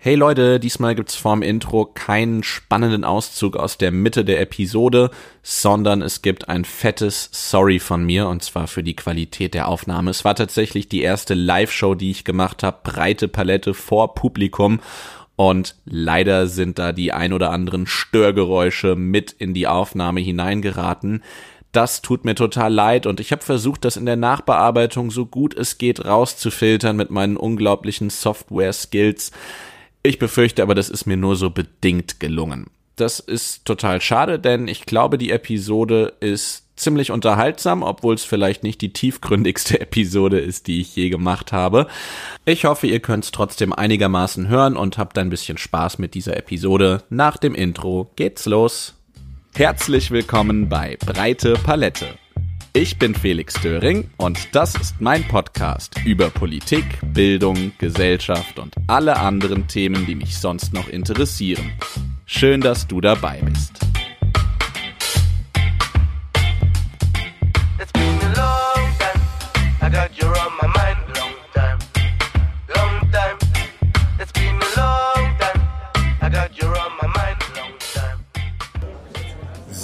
Hey Leute, diesmal gibt's vorm Intro keinen spannenden Auszug aus der Mitte der Episode, sondern es gibt ein fettes Sorry von mir und zwar für die Qualität der Aufnahme. Es war tatsächlich die erste Live-Show, die ich gemacht habe, breite Palette vor Publikum und leider sind da die ein oder anderen Störgeräusche mit in die Aufnahme hineingeraten. Das tut mir total leid und ich habe versucht, das in der Nachbearbeitung so gut es geht rauszufiltern mit meinen unglaublichen Software-Skills. Ich befürchte aber, das ist mir nur so bedingt gelungen. Das ist total schade, denn ich glaube, die Episode ist ziemlich unterhaltsam, obwohl es vielleicht nicht die tiefgründigste Episode ist, die ich je gemacht habe. Ich hoffe, ihr könnt es trotzdem einigermaßen hören und habt ein bisschen Spaß mit dieser Episode. Nach dem Intro geht's los. Herzlich willkommen bei Breite Palette ich bin Felix Döring und das ist mein Podcast über Politik, Bildung, Gesellschaft und alle anderen Themen, die mich sonst noch interessieren. Schön, dass du dabei bist. It's been a long time. I got you on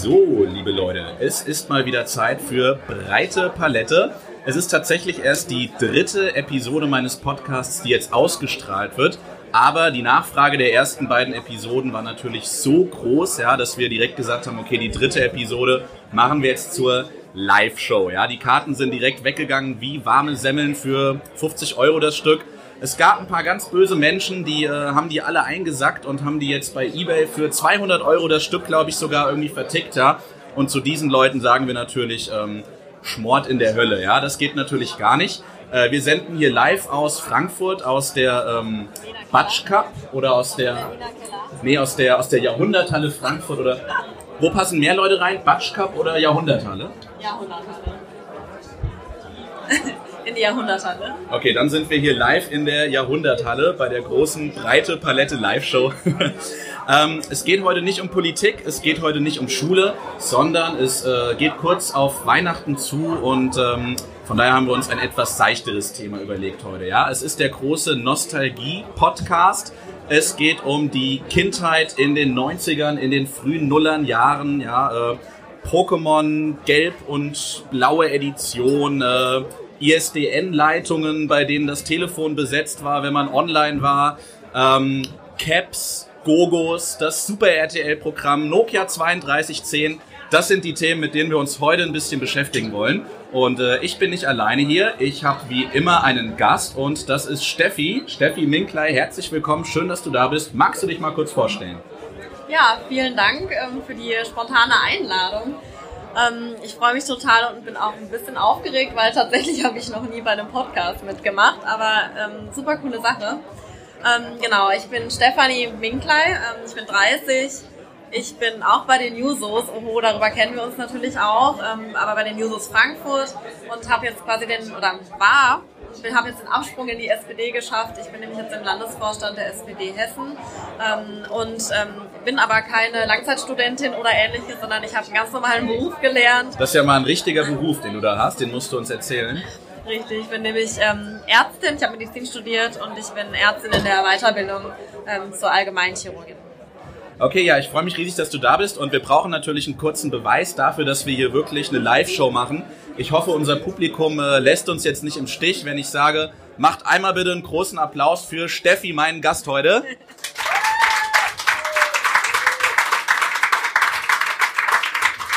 So, liebe Leute, es ist mal wieder Zeit für breite Palette. Es ist tatsächlich erst die dritte Episode meines Podcasts, die jetzt ausgestrahlt wird. Aber die Nachfrage der ersten beiden Episoden war natürlich so groß, ja, dass wir direkt gesagt haben, okay, die dritte Episode machen wir jetzt zur Live-Show. Ja, die Karten sind direkt weggegangen wie warme Semmeln für 50 Euro das Stück. Es gab ein paar ganz böse Menschen, die äh, haben die alle eingesackt und haben die jetzt bei eBay für 200 Euro das Stück, glaube ich, sogar irgendwie vertickt. Ja? Und zu diesen Leuten sagen wir natürlich, ähm, Schmort in der Hölle. Ja, das geht natürlich gar nicht. Äh, wir senden hier live aus Frankfurt, aus der ähm, Batsch Cup oder aus der, nee, aus der, aus der Jahrhunderthalle Frankfurt oder, wo passen mehr Leute rein? Batsch Cup oder Jahrhunderthalle? Jahrhunderthalle. in die Jahrhunderthalle. Okay, dann sind wir hier live in der Jahrhunderthalle bei der großen breite Palette Live-Show. ähm, es geht heute nicht um Politik, es geht heute nicht um Schule, sondern es äh, geht kurz auf Weihnachten zu und ähm, von daher haben wir uns ein etwas seichteres Thema überlegt heute. Ja, es ist der große Nostalgie-Podcast. Es geht um die Kindheit in den 90ern, in den frühen Nullern Jahren, ja, äh, Pokémon Gelb und blaue Edition, äh, ISDN-Leitungen, bei denen das Telefon besetzt war, wenn man online war, ähm, Caps, Gogos, das Super RTL-Programm, Nokia 3210. Das sind die Themen, mit denen wir uns heute ein bisschen beschäftigen wollen. Und äh, ich bin nicht alleine hier. Ich habe wie immer einen Gast und das ist Steffi. Steffi Minklei, herzlich willkommen. Schön, dass du da bist. Magst du dich mal kurz vorstellen? Ja, vielen Dank ähm, für die spontane Einladung. Ähm, ich freue mich total und bin auch ein bisschen aufgeregt, weil tatsächlich habe ich noch nie bei einem Podcast mitgemacht, aber ähm, super coole Sache. Ähm, genau, ich bin Stefanie Minklei, ähm, ich bin 30. Ich bin auch bei den Jusos, oho, darüber kennen wir uns natürlich auch, ähm, aber bei den Jusos Frankfurt und habe jetzt quasi den, oder war ich habe jetzt den Absprung in die SPD geschafft. Ich bin nämlich jetzt im Landesvorstand der SPD Hessen ähm, und ähm, bin aber keine Langzeitstudentin oder ähnliches, sondern ich habe einen ganz normalen Beruf gelernt. Das ist ja mal ein richtiger Beruf, den du da hast, den musst du uns erzählen. Richtig, ich bin nämlich ähm, Ärztin, ich habe Medizin studiert und ich bin Ärztin in der Weiterbildung ähm, zur Allgemeinchirurgin. Okay, ja, ich freue mich riesig, dass du da bist und wir brauchen natürlich einen kurzen Beweis dafür, dass wir hier wirklich eine Live-Show machen. Ich hoffe, unser Publikum äh, lässt uns jetzt nicht im Stich, wenn ich sage, macht einmal bitte einen großen Applaus für Steffi, meinen Gast heute.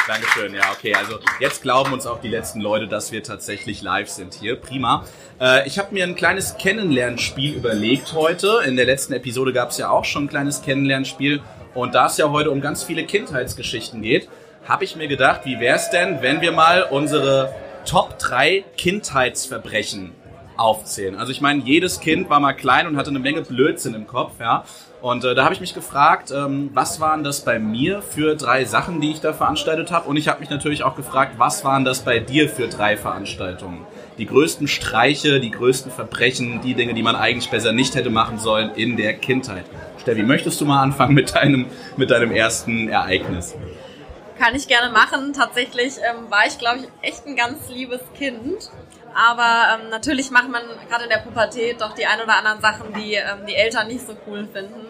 Dankeschön, ja, okay. Also jetzt glauben uns auch die letzten Leute, dass wir tatsächlich live sind hier. Prima. Äh, ich habe mir ein kleines Kennenlernspiel überlegt heute. In der letzten Episode gab es ja auch schon ein kleines Kennenlernspiel. Und da es ja heute um ganz viele Kindheitsgeschichten geht, habe ich mir gedacht, wie wäre es denn, wenn wir mal unsere Top 3 Kindheitsverbrechen aufzählen. Also ich meine, jedes Kind war mal klein und hatte eine Menge Blödsinn im Kopf, ja. Und äh, da habe ich mich gefragt, ähm, was waren das bei mir für drei Sachen, die ich da veranstaltet habe? Und ich habe mich natürlich auch gefragt, was waren das bei dir für drei Veranstaltungen? Die größten Streiche, die größten Verbrechen, die Dinge, die man eigentlich besser nicht hätte machen sollen in der Kindheit. Steffi, möchtest du mal anfangen mit deinem, mit deinem ersten Ereignis? Kann ich gerne machen. Tatsächlich ähm, war ich, glaube ich, echt ein ganz liebes Kind. Aber ähm, natürlich macht man gerade in der Pubertät doch die ein oder anderen Sachen, die ähm, die Eltern nicht so cool finden.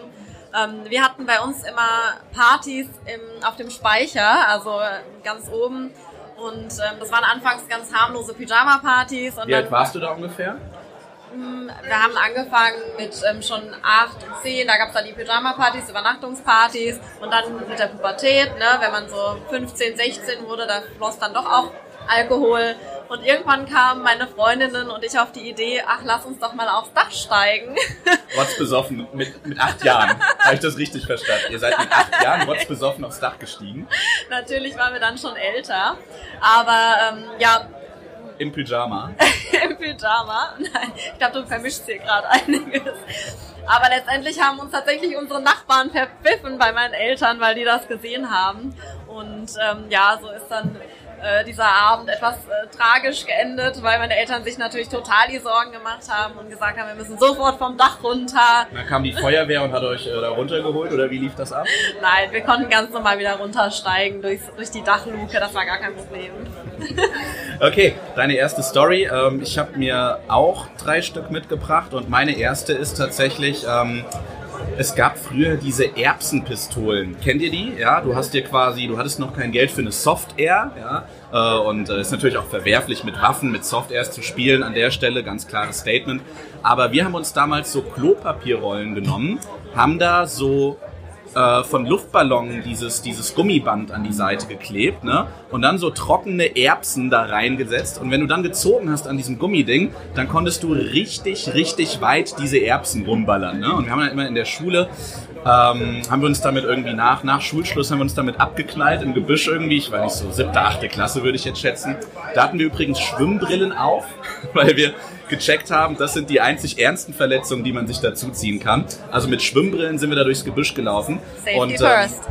Ähm, wir hatten bei uns immer Partys im, auf dem Speicher, also ganz oben. Und ähm, das waren anfangs ganz harmlose Pyjama-Partys. Wie alt warst du da ungefähr? Mm, wir haben angefangen mit ähm, schon acht und zehn, da gab es dann die Pyjama-Partys, Übernachtungspartys und dann mit der Pubertät, ne, wenn man so 15, 16 wurde, da floss dann doch auch Alkohol. Und irgendwann kamen meine Freundinnen und ich auf die Idee, ach, lass uns doch mal aufs Dach steigen. What's besoffen mit, mit acht Jahren. Habe ich das richtig verstanden? Ihr seid mit acht Jahren what's besoffen aufs Dach gestiegen? Natürlich waren wir dann schon älter. Aber ähm, ja, im Pyjama. Im Pyjama. Nein, ich glaube, du vermischst hier gerade einiges. Aber letztendlich haben uns tatsächlich unsere Nachbarn verpfiffen bei meinen Eltern, weil die das gesehen haben. Und ähm, ja, so ist dann äh, dieser Abend etwas äh, tragisch geendet, weil meine Eltern sich natürlich total die Sorgen gemacht haben und gesagt haben, wir müssen sofort vom Dach runter. Dann kam die Feuerwehr und hat euch äh, da runtergeholt oder wie lief das ab? Nein, wir konnten ganz normal wieder runtersteigen durch, durch die Dachluke, das war gar kein Problem. okay, deine erste Story. Ähm, ich habe mir auch drei Stück mitgebracht und meine erste ist tatsächlich... Ähm, es gab früher diese Erbsenpistolen. Kennt ihr die? Ja, du hast dir quasi, du hattest noch kein Geld für eine Soft-Air, ja, äh, und äh, ist natürlich auch verwerflich, mit Waffen, mit Soft-Airs zu spielen. An der Stelle ganz klares Statement. Aber wir haben uns damals so Klopapierrollen genommen, haben da so äh, von Luftballonen dieses, dieses Gummiband an die Seite geklebt, ne? Und dann so trockene Erbsen da reingesetzt. Und wenn du dann gezogen hast an diesem Gummiding, dann konntest du richtig, richtig weit diese Erbsen rumballern, ne? Und wir haben dann immer in der Schule ähm, haben wir uns damit irgendwie nach, nach Schulschluss haben wir uns damit abgeknallt im Gebüsch irgendwie, ich weiß nicht, so siebte, achte Klasse würde ich jetzt schätzen. Da hatten wir übrigens Schwimmbrillen auf, weil wir gecheckt haben, das sind die einzig ernsten Verletzungen, die man sich dazu ziehen kann. Also mit Schwimmbrillen sind wir da durchs Gebüsch gelaufen. Safety und, first.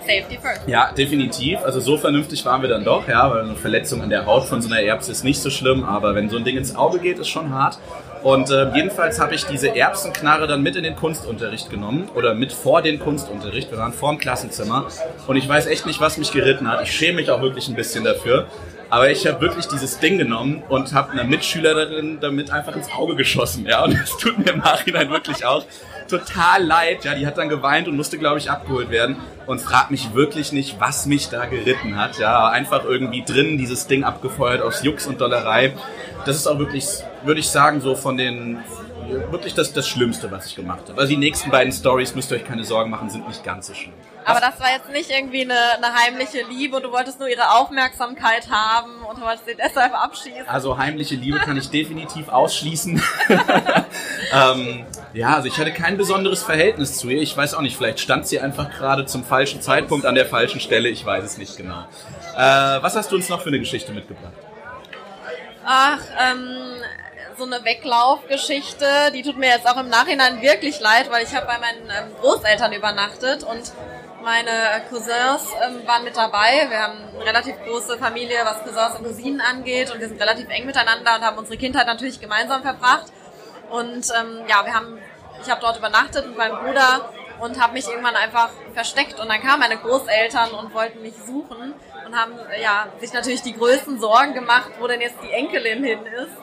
Safety first. Ja, definitiv. Also so vernünftig waren wir dann doch, ja, weil eine Verletzung an der Haut von so einer Erbse ist nicht so schlimm, aber wenn so ein Ding ins Auge geht, ist schon hart. Und äh, jedenfalls habe ich diese Erbsenknarre dann mit in den Kunstunterricht genommen oder mit vor den Kunstunterricht. Wir waren vor dem Klassenzimmer und ich weiß echt nicht, was mich geritten hat. Ich schäme mich auch wirklich ein bisschen dafür. Aber ich habe wirklich dieses Ding genommen und habe einer Mitschülerin damit einfach ins Auge geschossen. Ja, und das tut mir im Nachhinein wirklich auch total leid. Ja, die hat dann geweint und musste, glaube ich, abgeholt werden. Und fragt mich wirklich nicht, was mich da geritten hat. Ja, einfach irgendwie drin dieses Ding abgefeuert aus Jux und Dollerei. Das ist auch wirklich, würde ich sagen, so von den wirklich das, das Schlimmste, was ich gemacht habe. Also die nächsten beiden Stories, müsst ihr euch keine Sorgen machen, sind nicht ganz so schlimm. Aber das war jetzt nicht irgendwie eine, eine heimliche Liebe und du wolltest nur ihre Aufmerksamkeit haben und du wolltest sie deshalb abschießen. Also heimliche Liebe kann ich definitiv ausschließen. ähm, ja, also ich hatte kein besonderes Verhältnis zu ihr. Ich weiß auch nicht, vielleicht stand sie einfach gerade zum falschen Zeitpunkt an der falschen Stelle. Ich weiß es nicht genau. Äh, was hast du uns noch für eine Geschichte mitgebracht? Ach, ähm, so eine Weglaufgeschichte, die tut mir jetzt auch im Nachhinein wirklich leid, weil ich habe bei meinen ähm, Großeltern übernachtet und meine Cousins ähm, waren mit dabei. Wir haben eine relativ große Familie, was Cousins und Cousinen angeht und wir sind relativ eng miteinander und haben unsere Kindheit natürlich gemeinsam verbracht. Und ähm, ja, wir haben, ich habe dort übernachtet mit meinem Bruder und habe mich irgendwann einfach versteckt und dann kamen meine Großeltern und wollten mich suchen und haben ja sich natürlich die größten Sorgen gemacht, wo denn jetzt die Enkelin hin ist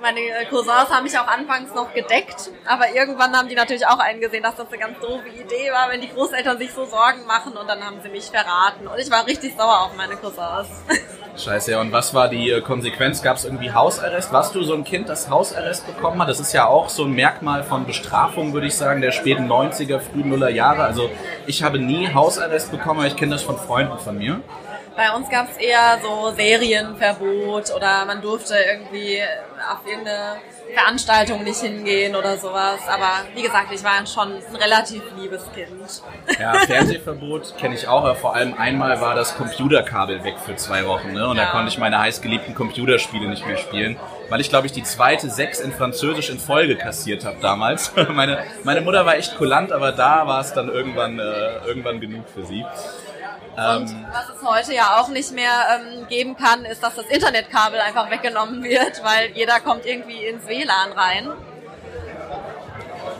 meine Cousins haben mich auch anfangs noch gedeckt, aber irgendwann haben die natürlich auch eingesehen, dass das eine ganz doofe Idee war, wenn die Großeltern sich so Sorgen machen und dann haben sie mich verraten. Und ich war richtig sauer auf meine Cousins. Scheiße. Und was war die äh, Konsequenz? Gab es irgendwie Hausarrest? Warst du so ein Kind, das Hausarrest bekommen hat? Das ist ja auch so ein Merkmal von Bestrafung, würde ich sagen, der späten 90er, frühen Nuller Jahre. Also ich habe nie Hausarrest bekommen, aber ich kenne das von Freunden von mir. Bei uns gab es eher so Serienverbot oder man durfte irgendwie auf irgendeine Veranstaltung nicht hingehen oder sowas. Aber wie gesagt, ich war schon ein relativ liebes Kind. Ja, Fernsehverbot kenne ich auch. Vor allem einmal war das Computerkabel weg für zwei Wochen. Ne? Und ja. da konnte ich meine heißgeliebten Computerspiele nicht mehr spielen. Weil ich, glaube ich, die zweite Sechs in Französisch in Folge kassiert habe damals. meine, meine Mutter war echt kulant, aber da war es dann irgendwann, äh, irgendwann genug für sie. Und ähm, was es heute ja auch nicht mehr ähm, geben kann, ist, dass das Internetkabel einfach weggenommen wird, weil jeder kommt irgendwie ins WLAN rein.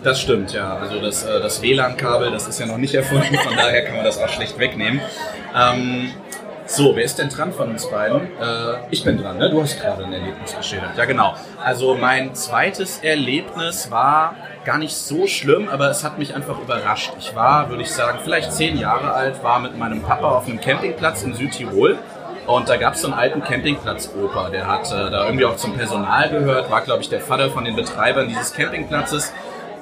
Das stimmt, ja. Also das, äh, das WLAN-Kabel, das ist ja noch nicht erfunden, von daher kann man das auch schlecht wegnehmen. Ähm, So, wer ist denn dran von uns beiden? Äh, ich bin dran, ne? Du hast gerade ein Erlebnis geschildert. Ja, genau. Also mein zweites Erlebnis war gar nicht so schlimm, aber es hat mich einfach überrascht. Ich war, würde ich sagen, vielleicht zehn Jahre alt, war mit meinem Papa auf einem Campingplatz in Südtirol. Und da gab es so einen alten Campingplatz-Opa, der hat äh, da irgendwie auch zum Personal gehört, war, glaube ich, der Vater von den Betreibern dieses Campingplatzes.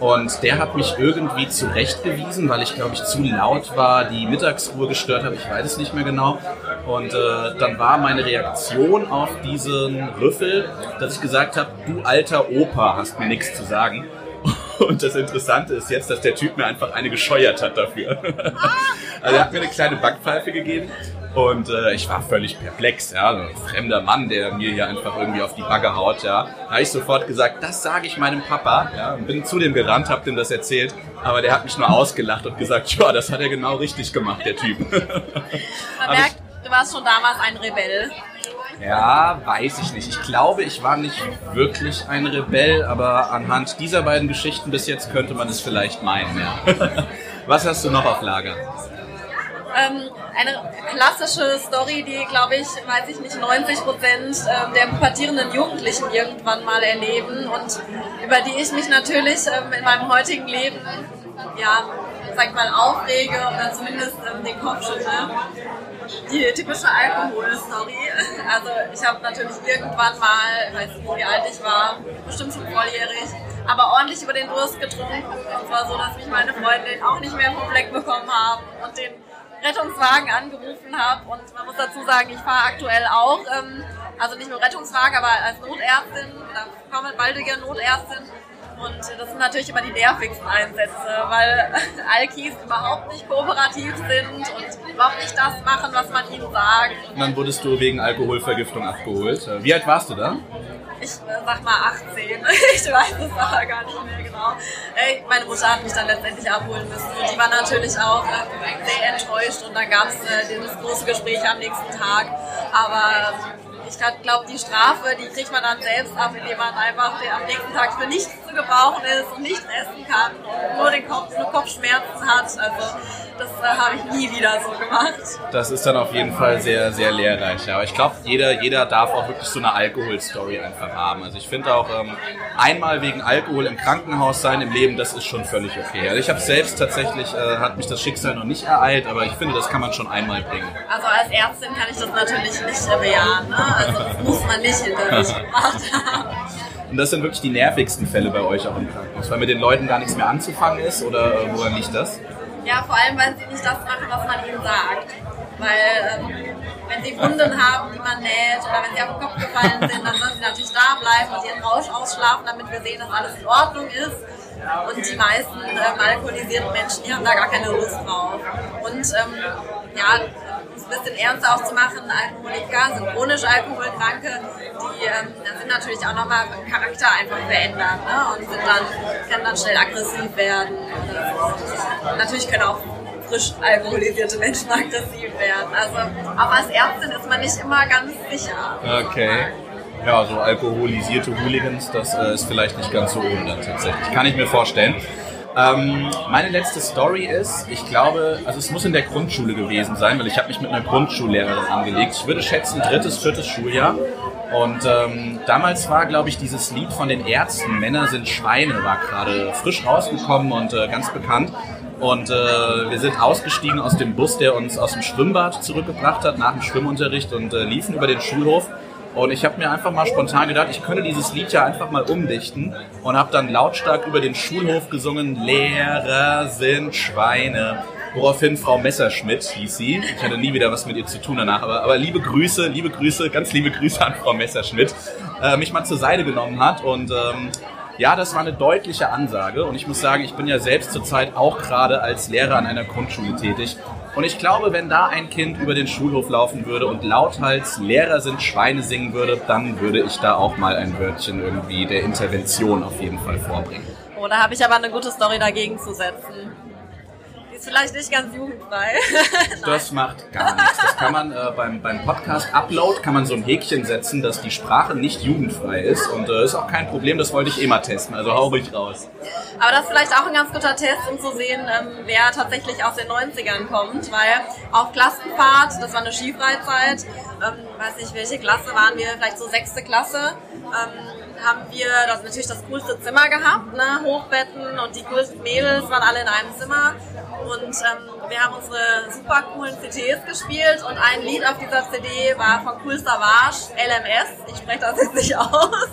Und der hat mich irgendwie zurechtgewiesen, weil ich glaube ich zu laut war, die Mittagsruhe gestört habe, ich weiß es nicht mehr genau. Und äh, dann war meine Reaktion auf diesen Rüffel, dass ich gesagt habe, du alter Opa, hast mir nichts zu sagen. Und das Interessante ist jetzt, dass der Typ mir einfach eine gescheuert hat dafür. Also er hat mir eine kleine Backpfeife gegeben und äh, ich war völlig perplex, ja, ein fremder Mann, der mir hier einfach irgendwie auf die Bagge haut, ja. Da habe ich sofort gesagt, das sage ich meinem Papa, ja, und bin zu dem gerannt, hab dem das erzählt, aber der hat mich nur ausgelacht und gesagt, ja, das hat er genau richtig gemacht, der Typ. Man merkt, du warst schon damals ein Rebell. Ja, weiß ich nicht. Ich glaube, ich war nicht wirklich ein Rebell, aber anhand dieser beiden Geschichten bis jetzt könnte man es vielleicht meinen, ja. Was hast du noch auf Lager? Ähm, eine klassische Story, die, glaube ich, weiß ich nicht, 90 Prozent ähm, der pubertierenden Jugendlichen irgendwann mal erleben und über die ich mich natürlich ähm, in meinem heutigen Leben, ja, sag mal, aufrege oder zumindest ähm, den Kopf schüttle. Die typische Alkohol-Story. Also ich habe natürlich irgendwann mal, ich weiß nicht, wie alt ich war, bestimmt schon volljährig, aber ordentlich über den Durst getrunken. Und zwar so, dass mich meine Freundin auch nicht mehr vom Fleck bekommen haben und den Rettungswagen angerufen habe. Und man muss dazu sagen, ich fahre aktuell auch, ähm, also nicht nur Rettungswagen, aber als Notärztin oder Frauenwaldige Notärztin. Und das sind natürlich immer die nervigsten Einsätze, weil Alkis überhaupt nicht kooperativ sind und überhaupt nicht das machen, was man ihnen sagt. Und dann wurdest du wegen Alkoholvergiftung abgeholt. Wie alt warst du da? ich äh, sag mal 18. ich weiß es aber gar nicht mehr genau. Meine Mutter hat mich dann letztendlich abholen müssen und die war natürlich auch äh, sehr enttäuscht und dann gab es äh, das große Gespräch am nächsten Tag. Aber ich glaube, die Strafe, die kriegt man dann selbst ab, indem man einfach am nächsten Tag für nichts gebrauchen ist und nichts essen kann und nur den Kopf, nur Kopfschmerzen hat. Also das äh, habe ich nie wieder so gemacht. Das ist dann auf jeden Fall sehr, sehr lehrreich. Ja. Aber ich glaube, jeder, jeder darf auch wirklich so eine Alkoholstory einfach haben. Also ich finde auch, ähm, einmal wegen Alkohol im Krankenhaus sein im Leben, das ist schon völlig okay. Also ich habe selbst tatsächlich, äh, hat mich das Schicksal noch nicht ereilt, aber ich finde, das kann man schon einmal bringen. Also als Ärztin kann ich das natürlich nicht bejahen. Ne? Also das muss man nicht hinter sich gebracht haben. Und das sind wirklich die nervigsten Fälle bei euch auch im Krankenhaus, weil mit den Leuten gar nichts mehr anzufangen ist oder äh, woran liegt das? Ja, vor allem, weil sie nicht das machen, was man ihnen sagt. Weil ähm, wenn sie Wunden haben, die man näht oder wenn sie auf den Kopf gefallen sind, dann sollen sie natürlich da bleiben und ihren Rausch ausschlafen, damit wir sehen, dass alles in Ordnung ist. Und die meisten ähm, alkoholisierten Menschen, die haben da gar keine Lust drauf. Und ähm, ja, ein bisschen ernster auch zu machen, Alkoholiker sind chronisch Alkoholkranke, die ähm, sind natürlich auch nochmal Charakter einfach verändert ne? und sind dann, können dann schnell aggressiv werden. Und natürlich können auch frisch alkoholisierte Menschen aggressiv werden. Also auch als Ärztin ist man nicht immer ganz sicher. Okay. Ja, so alkoholisierte Hooligans, das äh, ist vielleicht nicht ganz so ohne tatsächlich. Kann ich mir vorstellen. Ähm, meine letzte Story ist, ich glaube, also es muss in der Grundschule gewesen sein, weil ich habe mich mit einer Grundschullehrerin angelegt. Ich würde schätzen drittes, viertes Schuljahr. Und ähm, damals war, glaube ich, dieses Lied von den Ärzten, Männer sind Schweine, war gerade frisch rausgekommen und äh, ganz bekannt. Und äh, wir sind ausgestiegen aus dem Bus, der uns aus dem Schwimmbad zurückgebracht hat, nach dem Schwimmunterricht und äh, liefen über den Schulhof. Und ich habe mir einfach mal spontan gedacht, ich könnte dieses Lied ja einfach mal umdichten und habe dann lautstark über den Schulhof gesungen, Lehrer sind Schweine. Woraufhin Frau Messerschmidt hieß sie. Ich hatte nie wieder was mit ihr zu tun danach, aber, aber liebe Grüße, liebe Grüße, ganz liebe Grüße an Frau Messerschmidt, äh, mich mal zur Seite genommen hat und ähm, ja, das war eine deutliche Ansage und ich muss sagen, ich bin ja selbst zurzeit auch gerade als Lehrer an einer Grundschule tätig und ich glaube, wenn da ein Kind über den Schulhof laufen würde und lauthals Lehrer sind Schweine singen würde, dann würde ich da auch mal ein Wörtchen irgendwie der Intervention auf jeden Fall vorbringen. Oh, da habe ich aber eine gute Story dagegen zu setzen. Vielleicht nicht ganz jugendfrei. das macht gar nichts. Das kann man äh, beim, beim Podcast-Upload kann man so ein Häkchen setzen, dass die Sprache nicht jugendfrei ist. Und äh, ist auch kein Problem, das wollte ich eh mal testen. Also hau ruhig raus. Aber das ist vielleicht auch ein ganz guter Test, um zu sehen, ähm, wer tatsächlich aus den 90ern kommt. Weil auf Klassenfahrt, das war eine Skifreizeit, ähm, weiß nicht, welche Klasse waren wir, vielleicht so sechste Klasse. Ähm, haben wir das natürlich das coolste Zimmer gehabt, ne? Hochbetten und die coolsten Mädels waren alle in einem Zimmer. Und ähm, wir haben unsere super coolen CDs gespielt und ein Lied auf dieser CD war von Cool Savage, LMS. Ich spreche das jetzt nicht aus,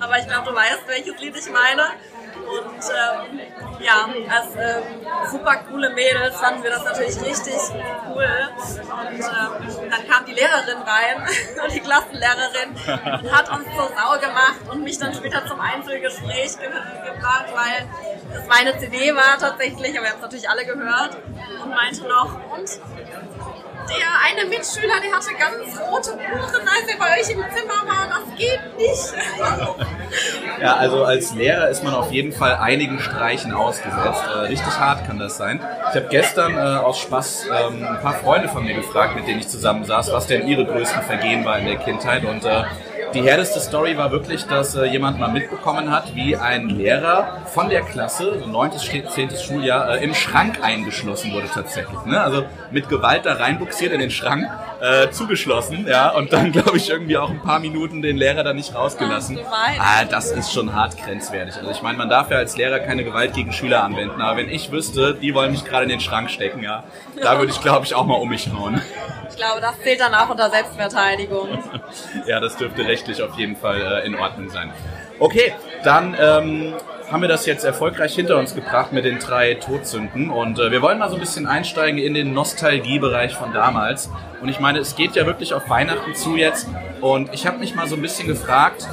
aber ich glaube, du weißt, welches Lied ich meine. Und ähm, ja, als ähm, super coole Mädels fanden wir das natürlich richtig cool. Und ähm, dann kam die Lehrerin rein, die Klassenlehrerin, und hat uns zur Sau gemacht und mich dann später zum Einzelgespräch ge gebracht, weil es meine CD war tatsächlich, aber wir haben es natürlich alle gehört und meinte noch, und der eine Mitschüler, der hatte ganz rote Ohren, als er bei euch im Zimmer war. Das geht nicht. ja, also als Lehrer ist man auf jeden Fall einigen Streichen ausgesetzt. Äh, richtig hart kann das sein. Ich habe gestern äh, aus Spaß ähm, ein paar Freunde von mir gefragt, mit denen ich zusammen saß, was denn ihre größten Vergehen war in der Kindheit. Und äh, die härteste Story war wirklich, dass äh, jemand mal mitbekommen hat, wie ein Lehrer von der Klasse, so 9. 10. Schuljahr, äh, im Schrank eingeschlossen wurde tatsächlich. Ne? Also mit Gewalt da reinbuxiert in den Schrank, äh, zugeschlossen, ja, und dann glaube ich irgendwie auch ein paar Minuten den Lehrer da nicht rausgelassen. Ah, das ist schon hart grenzwertig. Also ich meine, man darf ja als Lehrer keine Gewalt gegen Schüler anwenden, aber wenn ich wüsste, die wollen mich gerade in den Schrank stecken, ja, da würde ich glaube ich auch mal um mich hauen. Ich glaube, das zählt dann auch unter Selbstverteidigung. ja, das dürfte rechtlich auf jeden Fall äh, in Ordnung sein. Okay, dann ähm, haben wir das jetzt erfolgreich hinter uns gebracht mit den drei Todsünden und äh, wir wollen mal so ein bisschen einsteigen in den Nostalgiebereich von damals. Und ich meine, es geht ja wirklich auf Weihnachten zu jetzt und ich habe mich mal so ein bisschen gefragt,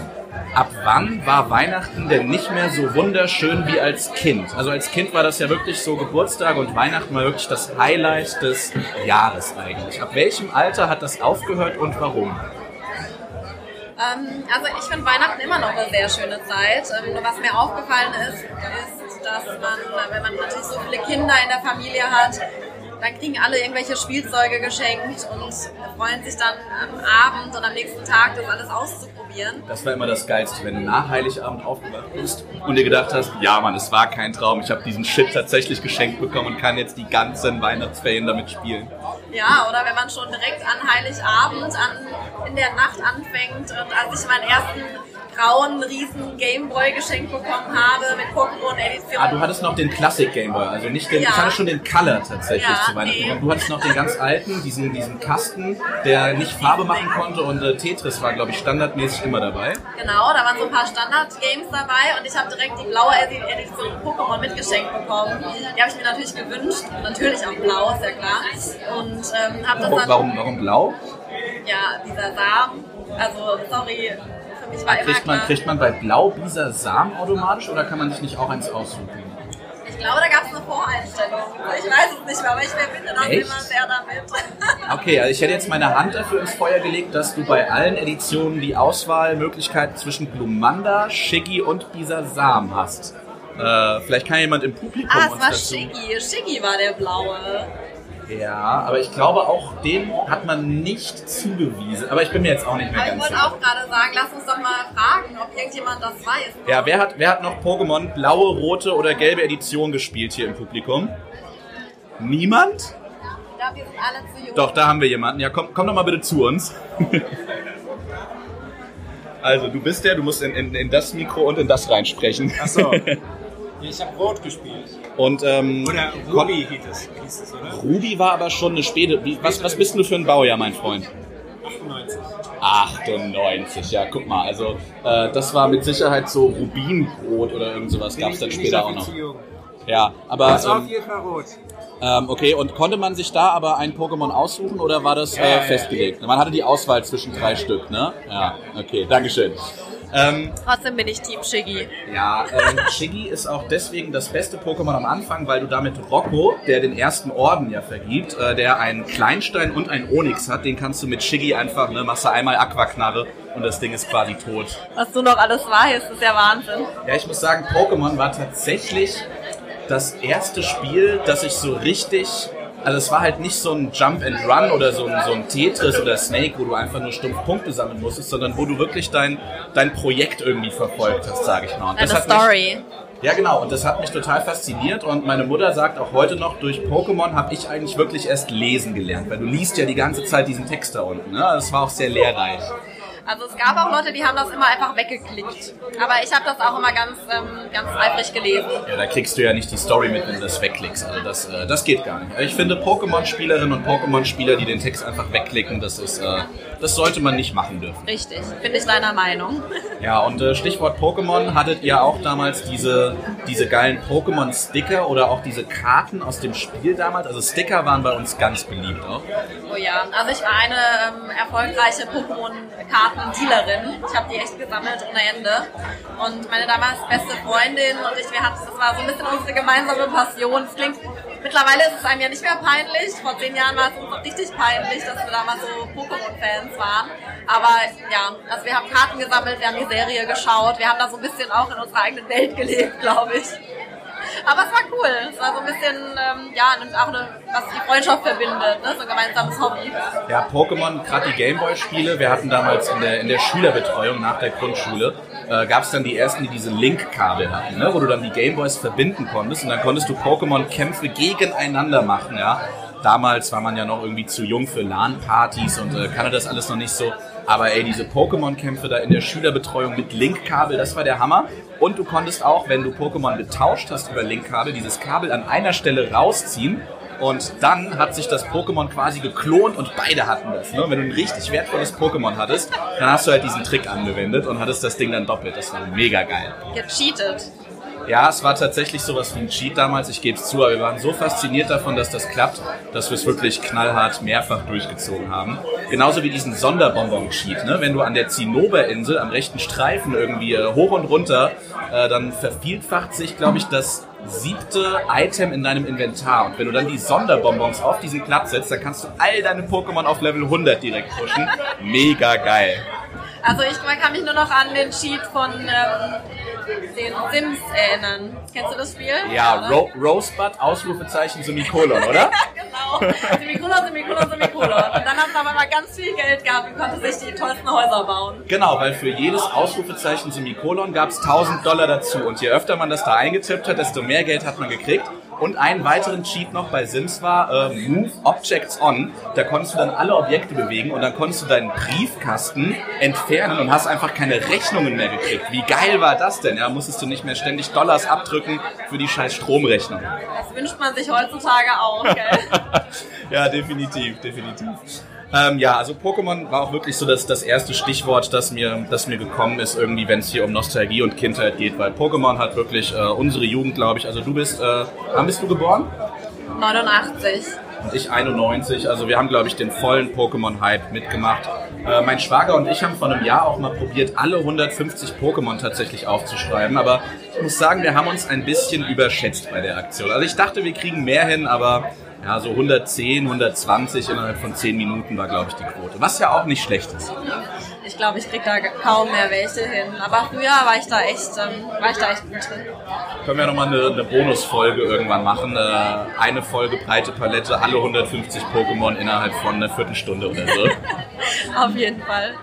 ab wann war Weihnachten denn nicht mehr so wunderschön wie als Kind? Also als Kind war das ja wirklich so Geburtstag und Weihnachten war wirklich das Highlight des Jahres eigentlich. Ab welchem Alter hat das aufgehört und warum? Ähm, also ich finde Weihnachten immer noch eine sehr schöne Zeit. Ähm, nur was mir aufgefallen ist, ist, dass man, wenn man natürlich so viele Kinder in der Familie hat, dann kriegen alle irgendwelche Spielzeuge geschenkt und freuen sich dann am Abend und am nächsten Tag das alles auszuprobieren. Das war immer das Geilste, wenn du nach Heiligabend aufgewacht bist und dir gedacht hast, ja Mann, es war kein Traum, ich habe diesen Shit tatsächlich geschenkt bekommen und kann jetzt die ganzen Weihnachtsferien damit spielen. Ja, oder wenn man schon direkt an Heiligabend an, in der Nacht anfängt und als ich meinen ersten grauen riesen Gameboy geschenkt bekommen habe mit Pokémon-Edition. Ah, du hattest noch den Classic Gameboy, also nicht den, ja. ich hatte schon den Color tatsächlich ja, zu Weihnachten. Nee. Du hattest noch den ganz alten, diesen, diesen Kasten, der nicht Farbe machen konnte und äh, Tetris war, glaube ich, standardmäßig immer dabei. Genau, da waren so ein paar Standard-Games dabei und ich habe direkt die blaue Edition Pokémon mitgeschenkt bekommen. Die habe ich mir natürlich gewünscht, natürlich auch blau, ist ja klar. Und ähm, habe das dann... Warum, warum blau? Ja, dieser Samen, also sorry, ich war kriegt, man, kriegt man bei Blau dieser Samen automatisch oder kann man sich nicht auch eins aussuchen? Ich glaube, da gab es eine Voreinstellung. Ich weiß es nicht mehr, aber ich verbinde das Echt? immer sehr damit. okay, also ich hätte jetzt meine Hand dafür ins Feuer gelegt, dass du bei allen Editionen die Auswahlmöglichkeit zwischen Blumanda, Shiggy und Bisa Samen hast. Äh, vielleicht kann jemand im Publikum. Ah, es war Shiggy. Shiggy war der blaue. Ja, aber ich glaube auch den hat man nicht zugewiesen. Aber ich bin mir jetzt auch nicht mehr aber ganz sicher. Ich wollte auch gerade sagen, lass uns doch mal fragen, ob irgendjemand das weiß. Ja, wer hat, wer hat noch Pokémon blaue, rote oder gelbe Edition gespielt hier im Publikum? Niemand? Glaube, wir sind alle zu jung. Doch, da haben wir jemanden. Ja, komm, komm doch mal bitte zu uns. also, du bist der, du musst in, in, in das Mikro und in das reinsprechen. Ach so. Ich habe Rot gespielt. Und, ähm, oder Ruby hieß es, hieß es, oder? Ruby war aber schon eine späte. Was, was bist du für ein Baujahr, mein Freund? 98. 98, ja, guck mal, also äh, das war mit Sicherheit so Rubinbrot oder irgend sowas gab es dann später auch noch. Ja, aber. Das war ähm, auf jeden Fall rot. Ähm, okay, und konnte man sich da aber ein Pokémon aussuchen oder war das äh, festgelegt? Man hatte die Auswahl zwischen drei Stück, ne? Ja, okay, Dankeschön. Ähm, Trotzdem bin ich Team Shiggy. Ja, ähm, Shiggy ist auch deswegen das beste Pokémon am Anfang, weil du damit Rocco, der den ersten Orden ja vergibt, äh, der einen Kleinstein und einen Onyx hat, den kannst du mit Shiggy einfach, ne, machst du einmal Aquaknarre und das Ding ist quasi tot. Was du noch alles weißt, ist ja Wahnsinn. Ja, ich muss sagen, Pokémon war tatsächlich das erste Spiel, das ich so richtig also es war halt nicht so ein Jump and Run oder so ein, so ein Tetris oder Snake, wo du einfach nur stumpf Punkte sammeln musstest, sondern wo du wirklich dein, dein Projekt irgendwie verfolgt hast, sage ich mal. Und Eine das hat Story. Ja, genau. Und das hat mich total fasziniert. Und meine Mutter sagt auch heute noch, durch Pokémon habe ich eigentlich wirklich erst lesen gelernt. Weil du liest ja die ganze Zeit diesen Text da unten. Ne? Das war auch sehr lehrreich. Also es gab auch Leute, die haben das immer einfach weggeklickt. Aber ich habe das auch immer ganz, ähm, ganz eifrig gelesen. Ja, da kriegst du ja nicht die Story mit, wenn du das wegklickst. Also das, äh, das geht gar nicht. Ich finde Pokémon-Spielerinnen und Pokémon-Spieler, die den Text einfach wegklicken, das ist, äh, das sollte man nicht machen dürfen. Richtig, bin ich deiner Meinung. Ja, und äh, Stichwort Pokémon, hattet ihr auch damals diese, diese geilen Pokémon-Sticker oder auch diese Karten aus dem Spiel damals? Also Sticker waren bei uns ganz beliebt auch. Oh ja, also ich war eine ähm, erfolgreiche Pokémon-Karten-Dealerin. Ich habe die echt gesammelt ohne Ende. Und meine damals beste Freundin und ich, wir hatten, das war so ein bisschen unsere gemeinsame Passion. Es klingt, mittlerweile ist es einem ja nicht mehr peinlich. Vor zehn Jahren war es uns richtig peinlich, dass wir damals so Pokémon-Fans waren. Aber ja, also wir haben Karten gesammelt, wir haben die Serie geschaut, wir haben da so ein bisschen auch in unserer eigenen Welt gelebt, glaube ich. Aber es war cool. Es war so ein bisschen, ähm, ja, auch eine, was die Freundschaft verbindet, ne? so ein gemeinsames Hobby. Ja, Pokémon, gerade die Gameboy-Spiele. Wir hatten damals in der, in der Schülerbetreuung nach der Grundschule, äh, gab es dann die ersten, die diese Link-Kabel hatten, ne? wo du dann die Gameboys verbinden konntest und dann konntest du Pokémon-Kämpfe gegeneinander machen, ja. Damals war man ja noch irgendwie zu jung für LAN-Partys und äh, kannte das alles noch nicht so. Aber ey, diese Pokémon-Kämpfe da in der Schülerbetreuung mit Link-Kabel, das war der Hammer. Und du konntest auch, wenn du Pokémon getauscht hast über Link-Kabel, dieses Kabel an einer Stelle rausziehen und dann hat sich das Pokémon quasi geklont und beide hatten das. Ne? Wenn du ein richtig wertvolles Pokémon hattest, dann hast du halt diesen Trick angewendet und hattest das Ding dann doppelt. Das war mega geil. Gecheatet. Ja, es war tatsächlich sowas wie ein Cheat damals, ich gebe es zu, aber wir waren so fasziniert davon, dass das klappt, dass wir es wirklich knallhart mehrfach durchgezogen haben. Genauso wie diesen Sonderbonbon-Cheat. Ne? Wenn du an der Zinnoberinsel am rechten Streifen irgendwie äh, hoch und runter, äh, dann vervielfacht sich, glaube ich, das siebte Item in deinem Inventar. Und wenn du dann die Sonderbonbons auf diesen Platz setzt, dann kannst du all deine Pokémon auf Level 100 direkt pushen. Mega geil. Also ich kann mich nur noch an den Cheat von ähm, den Sims erinnern. Kennst du das Spiel? Ja, Ro Rosebud, Ausrufezeichen, Semikolon, oder? Semikolon, Semikolon, Semikolon. Und dann hat man aber ganz viel Geld gehabt und konnte sich die tollsten Häuser bauen. Genau, weil für jedes Ausrufezeichen Semikolon gab es 1000 Dollar dazu. Und je öfter man das da eingetippt hat, desto mehr Geld hat man gekriegt. Und einen weiteren Cheat noch bei Sims war äh, Move Objects On. Da konntest du dann alle Objekte bewegen und dann konntest du deinen Briefkasten entfernen und hast einfach keine Rechnungen mehr gekriegt. Wie geil war das denn? Ja, musstest du nicht mehr ständig Dollars abdrücken für die scheiß Stromrechnung. Das wünscht man sich heutzutage auch, gell? ja, definitiv, definitiv. Ähm, ja, also Pokémon war auch wirklich so das, das erste Stichwort, das mir, das mir gekommen ist, irgendwie, wenn es hier um Nostalgie und Kindheit geht, weil Pokémon hat wirklich äh, unsere Jugend, glaube ich. Also du bist, äh, wann bist du geboren? 89. Und ich 91. Also wir haben, glaube ich, den vollen Pokémon-Hype mitgemacht. Äh, mein Schwager und ich haben vor einem Jahr auch mal probiert, alle 150 Pokémon tatsächlich aufzuschreiben. Aber ich muss sagen, wir haben uns ein bisschen überschätzt bei der Aktion. Also ich dachte, wir kriegen mehr hin, aber ja, so 110, 120 innerhalb von 10 Minuten war, glaube ich, die Quote. Was ja auch nicht schlecht ist. Ich glaube, ich kriege da kaum mehr welche hin. Aber früher war ich da echt, ähm, war ich da echt gut drin. Können wir nochmal eine, eine Bonusfolge irgendwann machen. Äh, eine Folge breite Palette, alle 150 Pokémon innerhalb von einer Viertelstunde oder so. Auf jeden Fall.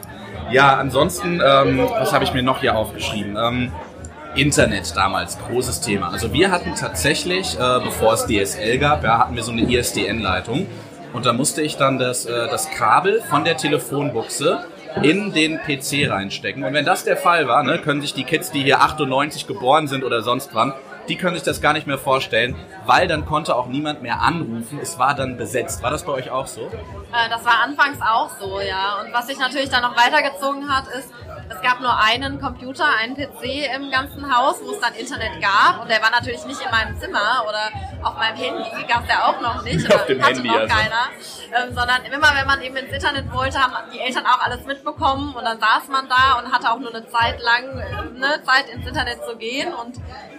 Ja, ansonsten, ähm, was habe ich mir noch hier aufgeschrieben? Ähm, Internet damals, großes Thema. Also wir hatten tatsächlich, äh, bevor es DSL gab, ja, hatten wir so eine ISDN-Leitung. Und da musste ich dann das, äh, das Kabel von der Telefonbuchse in den PC reinstecken. Und wenn das der Fall war, ne, können sich die Kids, die hier 98 geboren sind oder sonst wann, die können sich das gar nicht mehr vorstellen, weil dann konnte auch niemand mehr anrufen. Es war dann besetzt. War das bei euch auch so? Äh, das war anfangs auch so, ja. Und was sich natürlich dann noch weitergezogen hat, ist, es gab nur einen Computer, einen PC im ganzen Haus, wo es dann Internet gab. Und der war natürlich nicht in meinem Zimmer oder auf meinem Handy, gab es ja auch noch nicht. Auf dem hatte Handy, noch also. keiner. Ähm, sondern immer, wenn man eben ins Internet wollte, haben die Eltern auch alles mitbekommen. Und dann saß man da und hatte auch nur eine Zeit lang äh, ne, Zeit ins Internet zu gehen. Und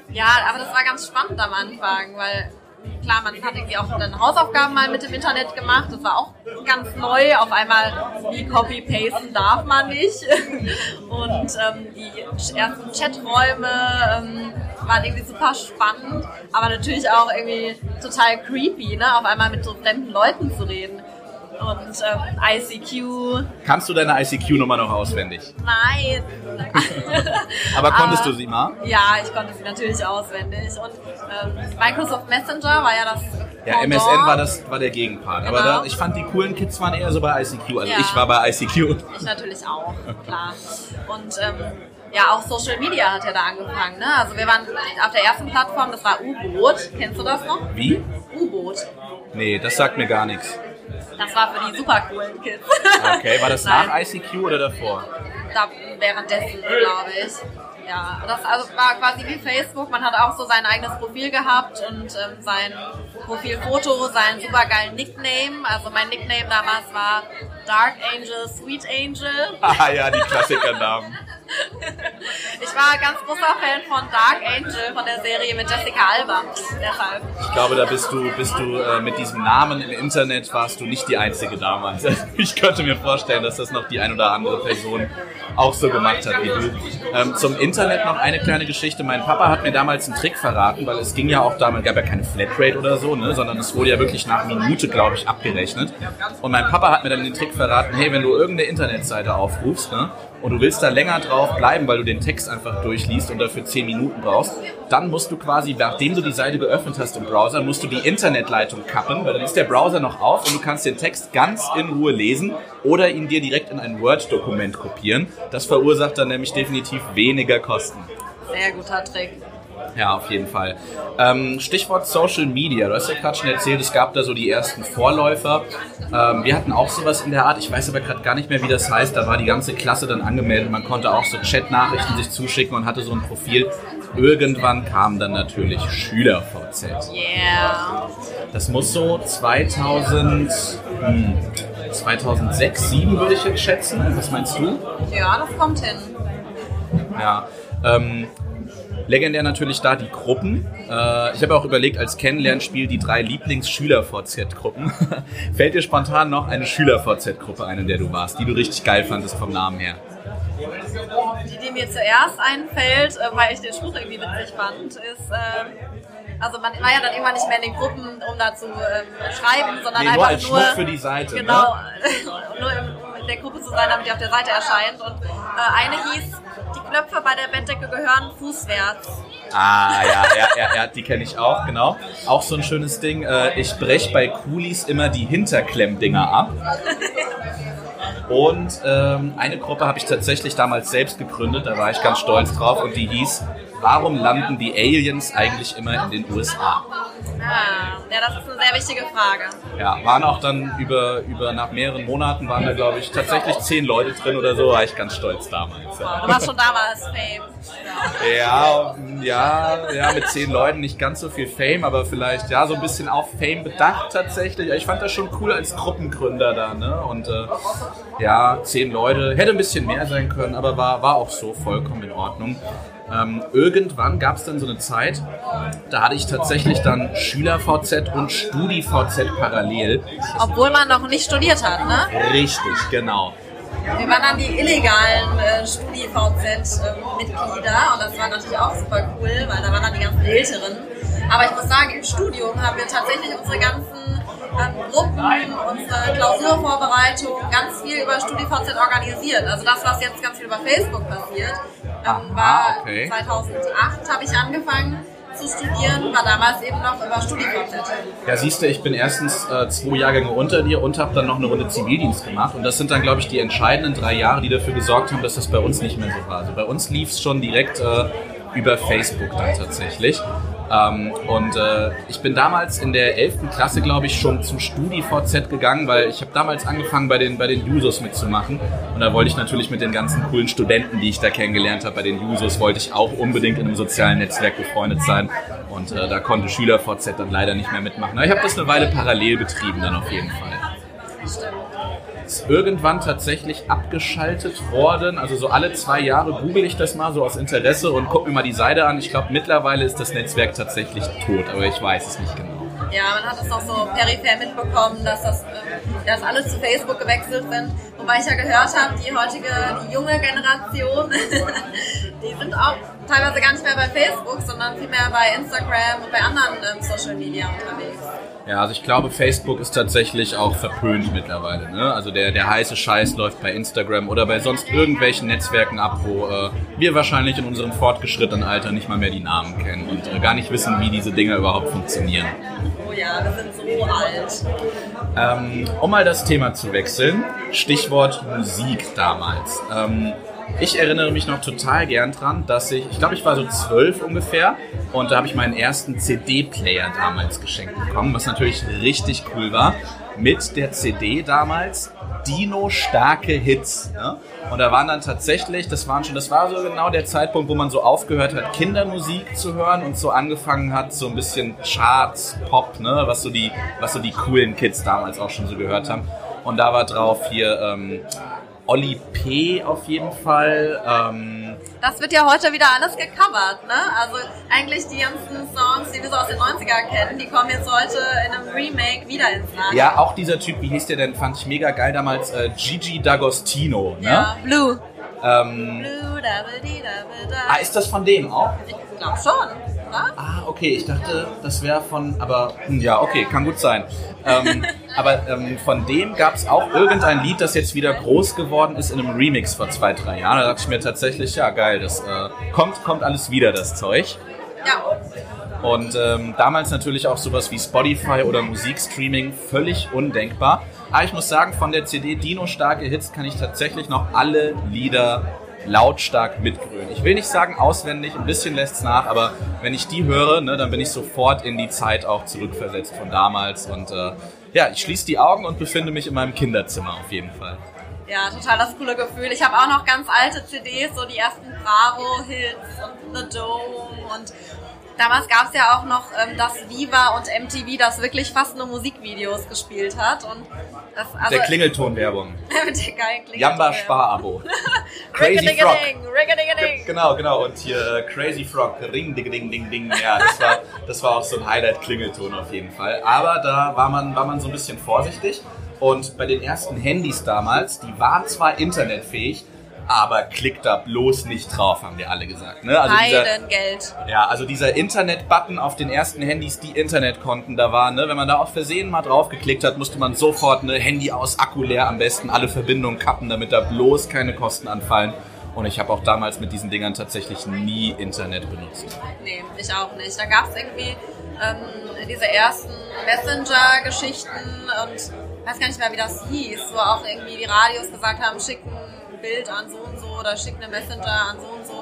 ja, aber das war ganz spannend am Anfang, weil klar, man hat irgendwie auch dann Hausaufgaben mal mit dem Internet gemacht. Das war auch ganz neu. Auf einmal, wie Copy-Pasten darf man nicht. Und ähm, die ersten Chaträume, ähm, waren irgendwie super spannend, aber natürlich auch irgendwie total creepy, ne? auf einmal mit so fremden Leuten zu reden. Und ähm, ICQ. Kannst du deine ICQ-Nummer noch auswendig? Nein. Aber konntest du sie mal? Ja, ich konnte sie natürlich auswendig. Und ähm, Microsoft Messenger war ja das. Ja, Pendant. MSN war das war der Gegenpart. Aber Genau. da, ich fand die coolen Kids waren eher so bei ICQ. Also Ja. ich war bei ICQ. Ich natürlich auch, klar. Und ähm, ja, auch Social Media hat ja da angefangen. Ne? Also wir waren auf der ersten Plattform, das war U-Boot. Kennst du das noch? Wie? U-Boot. Nee, das sagt mir gar nichts. Das war für die super coolen Kids. Okay, war das Nein, nach ICQ oder davor? da, währenddessen, glaube ich. Ja, das also war quasi wie Facebook. Man hat auch so sein eigenes Profil gehabt und ähm, sein Profilfoto, seinen supergeilen Nickname. Also mein Nickname damals war Dark Angel, Sweet Angel. Ah ja, die Klassikernamen. Ich war ganz großer Fan von Dark Angel von der Serie mit Jessica Alba. Deshalb. Ich glaube, da bist du, bist du äh, mit diesem Namen im Internet warst du nicht die einzige damals. Ich könnte mir vorstellen, dass das noch die ein oder andere Person auch so gemacht hat wie du. Ähm, zum Internet noch eine kleine Geschichte. Mein Papa hat mir damals einen Trick verraten, weil es ging ja auch damals, gab ja keine Flatrate oder so, ne, sondern es wurde ja wirklich nach Minute, glaube ich, abgerechnet. Und mein Papa hat mir dann den Trick verraten, hey, wenn du irgendeine Internetseite aufrufst, ne, und du willst da länger drauf bleiben, weil du den Text einfach durchliest und dafür 10 Minuten brauchst, dann musst du quasi, nachdem du die Seite geöffnet hast im Browser, musst du die Internetleitung kappen, weil dann ist der Browser noch auf und du kannst den Text ganz in Ruhe lesen oder ihn dir direkt in ein Word-Dokument kopieren. Das verursacht dann nämlich definitiv weniger Kosten. Sehr guter Trick. Ja, auf jeden Fall. Ähm, Stichwort Social Media. Du hast ja gerade schon erzählt, es gab da so die ersten Vorläufer. Ähm, wir hatten auch sowas in der Art. Ich weiß aber gerade gar nicht mehr, wie das heißt. Da war die ganze Klasse dann angemeldet. Man konnte auch so Chat-Nachrichten sich zuschicken und hatte so ein Profil. Irgendwann kam dann natürlich SchülerVZ. Yeah. Das muss so 2000, hm, 2006, 2007 würde ich jetzt schätzen. Was meinst du? Ja, das kommt hin. Ja. Ähm, legendär natürlich da die Gruppen. Äh, ich habe auch überlegt, als Kennenlernspiel die drei Lieblings-Schüler-VZ-Gruppen. Fällt dir spontan noch eine Schüler-VZ-Gruppe ein, in der du warst, die du richtig geil fandest vom Namen her? Die, die mir zuerst einfällt, äh, weil ich den Spruch irgendwie witzig fand, ist, ähm, also man war ja dann irgendwann nicht mehr in den Gruppen, um da zu ähm, schreiben, sondern Nee, nur einfach als nur, Schmuck für die Seite, Genau, nur im, um in der Gruppe zu sein, damit die auf der Seite erscheint. Und äh, eine hieß, die Knöpfe bei der Bettdecke gehören fußwärts. Ah, ja, ja, ja, ja die kenne ich auch, genau. Auch so ein schönes Ding. Äh, ich brech bei Coolies immer die Hinterklemmdinger ab. Und ähm, eine Gruppe habe ich tatsächlich damals selbst gegründet, da war ich ganz stolz drauf und die hieß Warum landen die Aliens eigentlich immer in den USA? Ah, ja, das ist eine sehr wichtige Frage. Ja, waren auch dann über, über nach mehreren Monaten waren da glaube ich tatsächlich zehn Leute drin oder so, war ich ganz stolz damals. Du warst schon damals Fame. Ja, ja, ja, mit zehn Leuten nicht ganz so viel Fame, aber vielleicht ja so ein bisschen auf Fame bedacht tatsächlich. Ich fand das schon cool als Gruppengründer da, ne? Und äh, ja, zehn Leute, hätte ein bisschen mehr sein können, aber war, war auch so vollkommen in Ordnung. Ähm, irgendwann gab es dann so eine Zeit, da hatte ich tatsächlich dann Schüler-VZ und Studi-VZ parallel. Obwohl man noch nicht studiert hat, ne? Richtig, genau. Wir waren dann die illegalen äh, StudiVZ-Mitglieder und das war natürlich auch super cool, weil da waren dann die ganzen Älteren. Aber ich muss sagen, im Studium haben wir tatsächlich unsere ganzen ähm, Gruppen, unsere Klausurvorbereitung, ganz viel über StudiVZ organisiert. Also das, was jetzt ganz viel über Facebook passiert, ähm, Aha, war okay. 2008 habe ich angefangen zu studieren, war damals eben noch über StudiVZ. Ja, siehst du, ich bin erstens äh, zwei Jahrgänge unter dir und habe dann noch eine Runde Zivildienst gemacht. Und das sind dann, glaube ich, die entscheidenden drei Jahre, die dafür gesorgt haben, dass das bei uns nicht mehr so war. Also bei uns lief es schon direkt äh, über Facebook dann tatsächlich. Ähm, und äh, ich bin damals in der 11. Klasse, glaube ich, schon zum StudiVZ gegangen, weil ich habe damals angefangen, bei den, bei den Jusos mitzumachen. Und da wollte ich natürlich mit den ganzen coolen Studenten, die ich da kennengelernt habe, bei den Jusos, wollte ich auch unbedingt in einem sozialen Netzwerk befreundet sein. Und äh, da konnte SchülerVZ dann leider nicht mehr mitmachen. Aber ich habe das eine Weile parallel betrieben dann auf jeden Fall. Stimmt. Ist irgendwann tatsächlich abgeschaltet worden. Also so alle zwei Jahre google ich das mal so aus Interesse und gucke mir mal die Seite an. Ich glaube, mittlerweile ist das Netzwerk tatsächlich tot, aber ich weiß es nicht genau. Ja, man hat es auch so peripher mitbekommen, dass das, ähm, dass alle zu Facebook gewechselt sind. Wobei ich ja gehört habe, die heutige, die junge Generation, die sind auch teilweise gar nicht mehr bei Facebook, sondern vielmehr bei Instagram und bei anderen ähm, Social Media unterwegs. Ja, also ich glaube, Facebook ist tatsächlich auch verpönt mittlerweile. Ne? Also der, der heiße Scheiß läuft bei Instagram oder bei sonst irgendwelchen Netzwerken ab, wo äh, wir wahrscheinlich in unserem fortgeschrittenen Alter nicht mal mehr die Namen kennen und äh, gar nicht wissen, wie diese Dinger überhaupt funktionieren. Oh ja, wir sind so alt. Ähm, um mal das Thema zu wechseln, Stichwort Musik damals. Ähm, ich erinnere mich noch total gern dran, dass ich, ich glaube, ich war so zwölf ungefähr und da habe ich meinen ersten CD-Player damals geschenkt bekommen, was natürlich richtig cool war. Mit der CD damals Dino starke Hits. Ne? Und da waren dann tatsächlich, das waren schon, das war so genau der Zeitpunkt, wo man so aufgehört hat, Kindermusik zu hören und so angefangen hat, so ein bisschen Charts, Pop, ne, was so die, was so die coolen Kids damals auch schon so gehört haben. Und da war drauf hier ähm, Olli P. auf jeden Fall. Ähm, Das wird ja heute wieder alles gecovert, ne? Also eigentlich die ganzen Songs, die wir so aus den 90ern kennen, die kommen jetzt heute in einem Remake wieder ins Laden. ja, auch dieser Typ, wie hieß der denn, fand ich mega geil damals, äh, Gigi D'Agostino. Ne? Ja, Blue. Ähm, Blue, double D, double da. ah, ist das von dem auch? Ich glaube schon, oder? Ah, okay, ich dachte, das wäre von, aber hm, ja, okay, kann gut sein. Ähm, aber ähm, von dem gab es auch irgendein Lied, das jetzt wieder groß geworden ist in einem Remix vor zwei, drei Jahren. Da dachte ich mir tatsächlich, ja geil, das äh, kommt, kommt alles wieder, das Zeug. Ja. Und ähm, damals natürlich auch sowas wie Spotify oder Musikstreaming völlig undenkbar. Aber ich muss sagen, von der CD Dino starke Hits kann ich tatsächlich noch alle Lieder lautstark mitgrölen. Ich will nicht sagen auswendig, ein bisschen lässt's nach, aber wenn ich die höre, ne, dann bin ich sofort in die Zeit auch zurückversetzt von damals. Und äh, ja, ich schließe die Augen und befinde mich in meinem Kinderzimmer auf jeden Fall. Ja, total das coole Gefühl. Ich habe auch noch ganz alte CDs, so die ersten Bravo-Hits und The Dome und damals gab es ja auch noch ähm, das Viva und MTV, das wirklich fast nur Musikvideos gespielt hat. Und das, also, Der Klingelton-Werbung. mit der geilen Klingelton. Jamba Spar-Abo. Crazy Frog. Genau, genau. Und hier äh, Crazy Frog, Ring, ding, ding, ding, ding. Ja, das war, das war auch so ein Highlight-Klingelton auf jeden Fall. Aber da war man, war man so ein bisschen vorsichtig. Und bei den ersten Handys damals, die waren zwar internetfähig, aber klickt da bloß nicht drauf, haben wir alle gesagt. Ne? Also dieser, Heidengeld. ja, also dieser Internet-Button auf den ersten Handys, die Internet konnten, da war, ne, wenn man da auf Versehen mal drauf geklickt hat, musste man sofort eine Handy aus, Akku leer am besten, alle Verbindungen kappen, damit da bloß keine Kosten anfallen. Und ich habe auch damals mit diesen Dingern tatsächlich nie Internet benutzt. Nee, ich auch nicht. Da gab es irgendwie ähm, diese ersten Messenger-Geschichten und ich weiß gar nicht mehr, wie das hieß, wo auch irgendwie die Radios gesagt haben, schick ein Bild an so und so oder schick eine Messenger an so und so.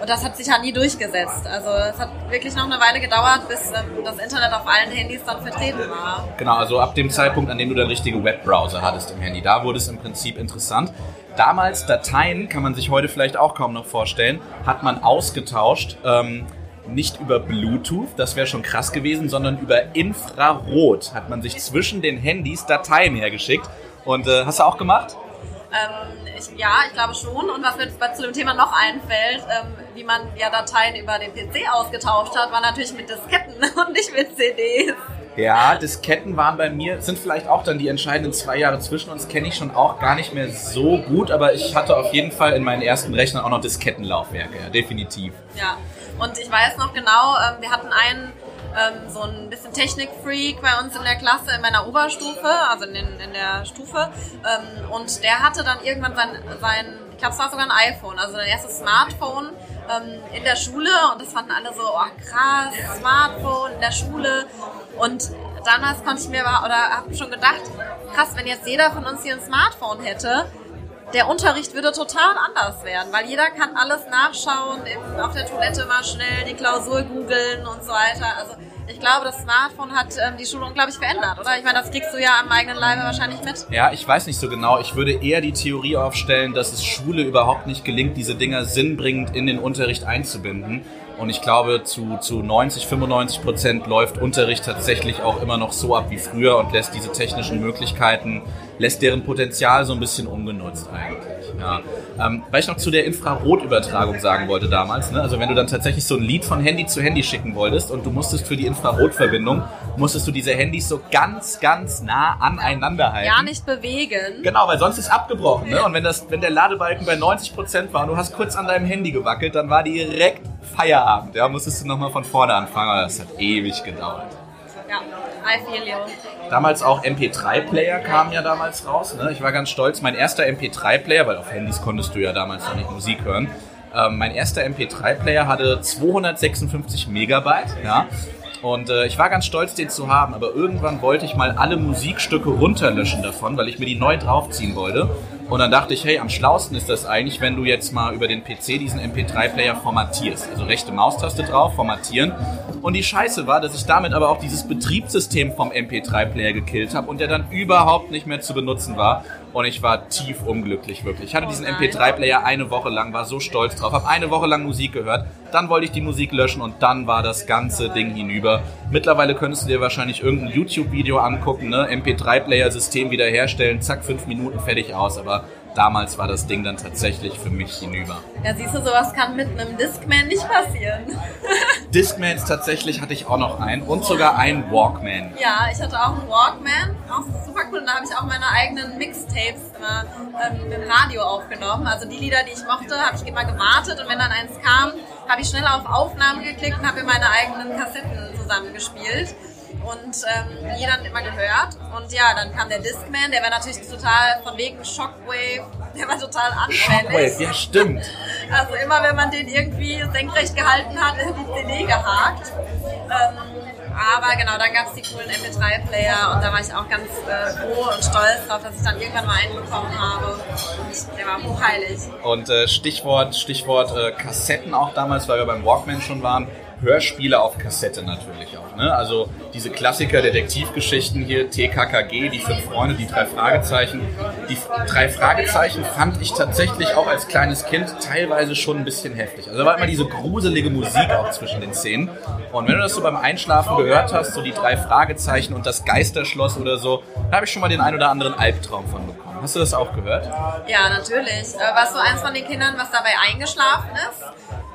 Und das hat sich halt nie durchgesetzt. Also es hat wirklich noch eine Weile gedauert, bis ähm, das Internet auf allen Handys dann vertreten war. Genau, also ab dem Zeitpunkt, an dem du den richtigen Webbrowser hattest im Handy, da wurde es im Prinzip interessant. Damals Dateien, kann man sich heute vielleicht auch kaum noch vorstellen, hat man ausgetauscht. Ähm, nicht über Bluetooth, das wäre schon krass gewesen, sondern über Infrarot hat man sich zwischen den Handys Dateien hergeschickt. Und äh, hast du auch gemacht? Ähm, ich, ja, ich glaube schon. Und was mir zu dem Thema noch einfällt, ähm, wie man ja Dateien über den PC ausgetauscht hat, war natürlich mit Disketten und nicht mit CDs. Ja, Disketten waren bei mir, sind vielleicht auch dann die entscheidenden zwei Jahre zwischen uns, kenne ich schon auch gar nicht mehr so gut, aber ich hatte auf jeden Fall in meinen ersten Rechnern auch noch Diskettenlaufwerke, ja, definitiv. Ja, und ich weiß noch genau, ähm, wir hatten einen ähm, so ein bisschen Technikfreak bei uns in der Klasse in meiner Oberstufe, also in, in der Stufe. Ähm, und der hatte dann irgendwann sein, sein ich glaube, es war sogar ein iPhone, also sein erstes Smartphone ähm, in der Schule. Und das fanden alle so, oh krass, Smartphone in der Schule. Und damals konnte ich mir aber, oder habe schon gedacht, krass, wenn jetzt jeder von uns hier ein Smartphone hätte, der Unterricht würde total anders werden, weil jeder kann alles nachschauen, auf der Toilette mal schnell die Klausur googeln und so weiter. Also ich glaube, das Smartphone hat ähm, die Schule unglaublich verändert, oder? Ich meine, das kriegst du ja am eigenen Leibe wahrscheinlich mit. Ja, ich weiß nicht so genau. Ich würde eher die Theorie aufstellen, dass es Schule überhaupt nicht gelingt, diese Dinger sinnbringend in den Unterricht einzubinden. Und ich glaube, zu, zu 90, 95 Prozent läuft Unterricht tatsächlich auch immer noch so ab wie früher und lässt diese technischen Möglichkeiten, lässt deren Potenzial so ein bisschen ungenutzt eigentlich. Ja. Ähm, weil ich noch zu der Infrarotübertragung sagen wollte damals, ne? also wenn du dann tatsächlich so ein Lied von Handy zu Handy schicken wolltest und du musstest für die Infrarotverbindung, musstest du diese Handys so ganz, ganz nah aneinander halten. Ja, nicht bewegen. Genau, weil sonst ist abgebrochen. Ne? Und wenn, das, wenn der Ladebalken bei 90% war und du hast kurz an deinem Handy gewackelt, dann war direkt Feierabend. Ja, musstest du nochmal von vorne anfangen, aber das hat ewig gedauert. Ja, I feel you. Damals auch MP3-Player kamen ja damals raus. Ne? Ich war ganz stolz. Mein erster MP3-Player, weil auf Handys konntest du ja damals noch nicht Musik hören. Ähm, mein erster MP3-Player hatte 256 Megabyte. Ja? Und äh, ich war ganz stolz, den zu haben, aber irgendwann wollte ich mal alle Musikstücke runterlöschen davon, weil ich mir die neu draufziehen wollte. Und dann dachte ich, hey, am schlausten ist das eigentlich, wenn du jetzt mal über den PC diesen MP3-Player formatierst. Also rechte Maustaste drauf, formatieren. Und die Scheiße war, dass ich damit aber auch dieses Betriebssystem vom MP3-Player gekillt habe und der dann überhaupt nicht mehr zu benutzen war. Und ich war tief unglücklich, wirklich. Ich hatte diesen MP3-Player eine Woche lang, war so stolz drauf, habe eine Woche lang Musik gehört. Dann wollte ich die Musik löschen und dann war das ganze Ding hinüber. Mittlerweile könntest du dir wahrscheinlich irgendein YouTube-Video angucken, ne? MP3-Player-System wiederherstellen, zack, fünf Minuten fertig aus. Aber damals war das Ding dann tatsächlich für mich hinüber. Ja, siehst du, sowas kann mit einem Discman nicht passieren. Discmans tatsächlich hatte ich auch noch einen und sogar einen Walkman. Ja, ich hatte auch einen Walkman, auch super cool. Und da habe ich auch meine eigenen Mixtapes immer ähm, im Radio aufgenommen. Also die Lieder, die ich mochte, habe ich immer gewartet und wenn dann eins kam, habe ich schnell auf Aufnahme geklickt und habe mir meine eigenen Kassetten zusammengespielt und ähm, dann immer gehört. Und ja, dann kam der Discman, der war natürlich total von wegen Shockwave, der war total anfällig. Shockwave, ja stimmt. Also immer wenn man den irgendwie senkrecht gehalten hat, ist die CD gehakt. Ähm, aber genau, dann gab es die coolen MP3-Player und da war ich auch ganz äh, froh und stolz drauf, dass ich dann irgendwann mal einen bekommen habe. Und der war hochheilig. Und äh, Stichwort, Stichwort äh, Kassetten auch damals, weil wir beim Walkman schon waren. Hörspiele auf Kassette natürlich auch. Ne? Also diese Klassiker, Detektivgeschichten hier, TKKG, die fünf Freunde, die drei Fragezeichen. Die drei Fragezeichen fand ich tatsächlich auch als kleines Kind teilweise schon ein bisschen heftig. Also da war immer diese gruselige Musik auch zwischen den Szenen. Und wenn du das so beim Einschlafen gehört hast, so die drei Fragezeichen und das Geisterschloss oder so, da habe ich schon mal den ein oder anderen Albtraum von bekommen. Hast du das auch gehört? Ja, natürlich. Äh, warst du eins von den Kindern, was dabei eingeschlafen ist?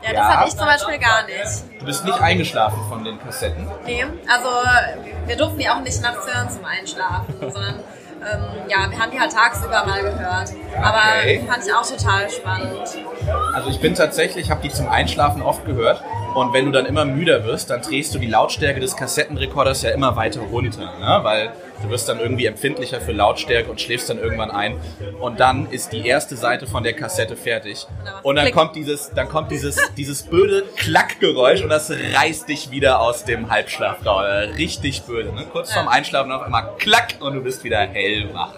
Ja, das Ja. hatte ich zum Beispiel gar nicht. Du bist nicht eingeschlafen von den Kassetten. Nee, also wir durften die auch nicht nachts hören zum Einschlafen, sondern ähm, ja, wir haben die halt tagsüber mal gehört. Aber Okay. fand ich auch total spannend. Also ich bin tatsächlich, habe die zum Einschlafen oft gehört. Und wenn du dann immer müder wirst, dann drehst du die Lautstärke des Kassettenrekorders ja immer weiter runter, ne? weil du wirst dann irgendwie empfindlicher für Lautstärke und schläfst dann irgendwann ein. Und dann ist die erste Seite von der Kassette fertig. Und dann kommt dieses, dann kommt dieses, dieses böse Klackgeräusch und das reißt dich wieder aus dem Halbschlaf. Richtig böse. Ne? Kurz vorm. Einschlafen auf einmal klack und du bist wieder hellwach.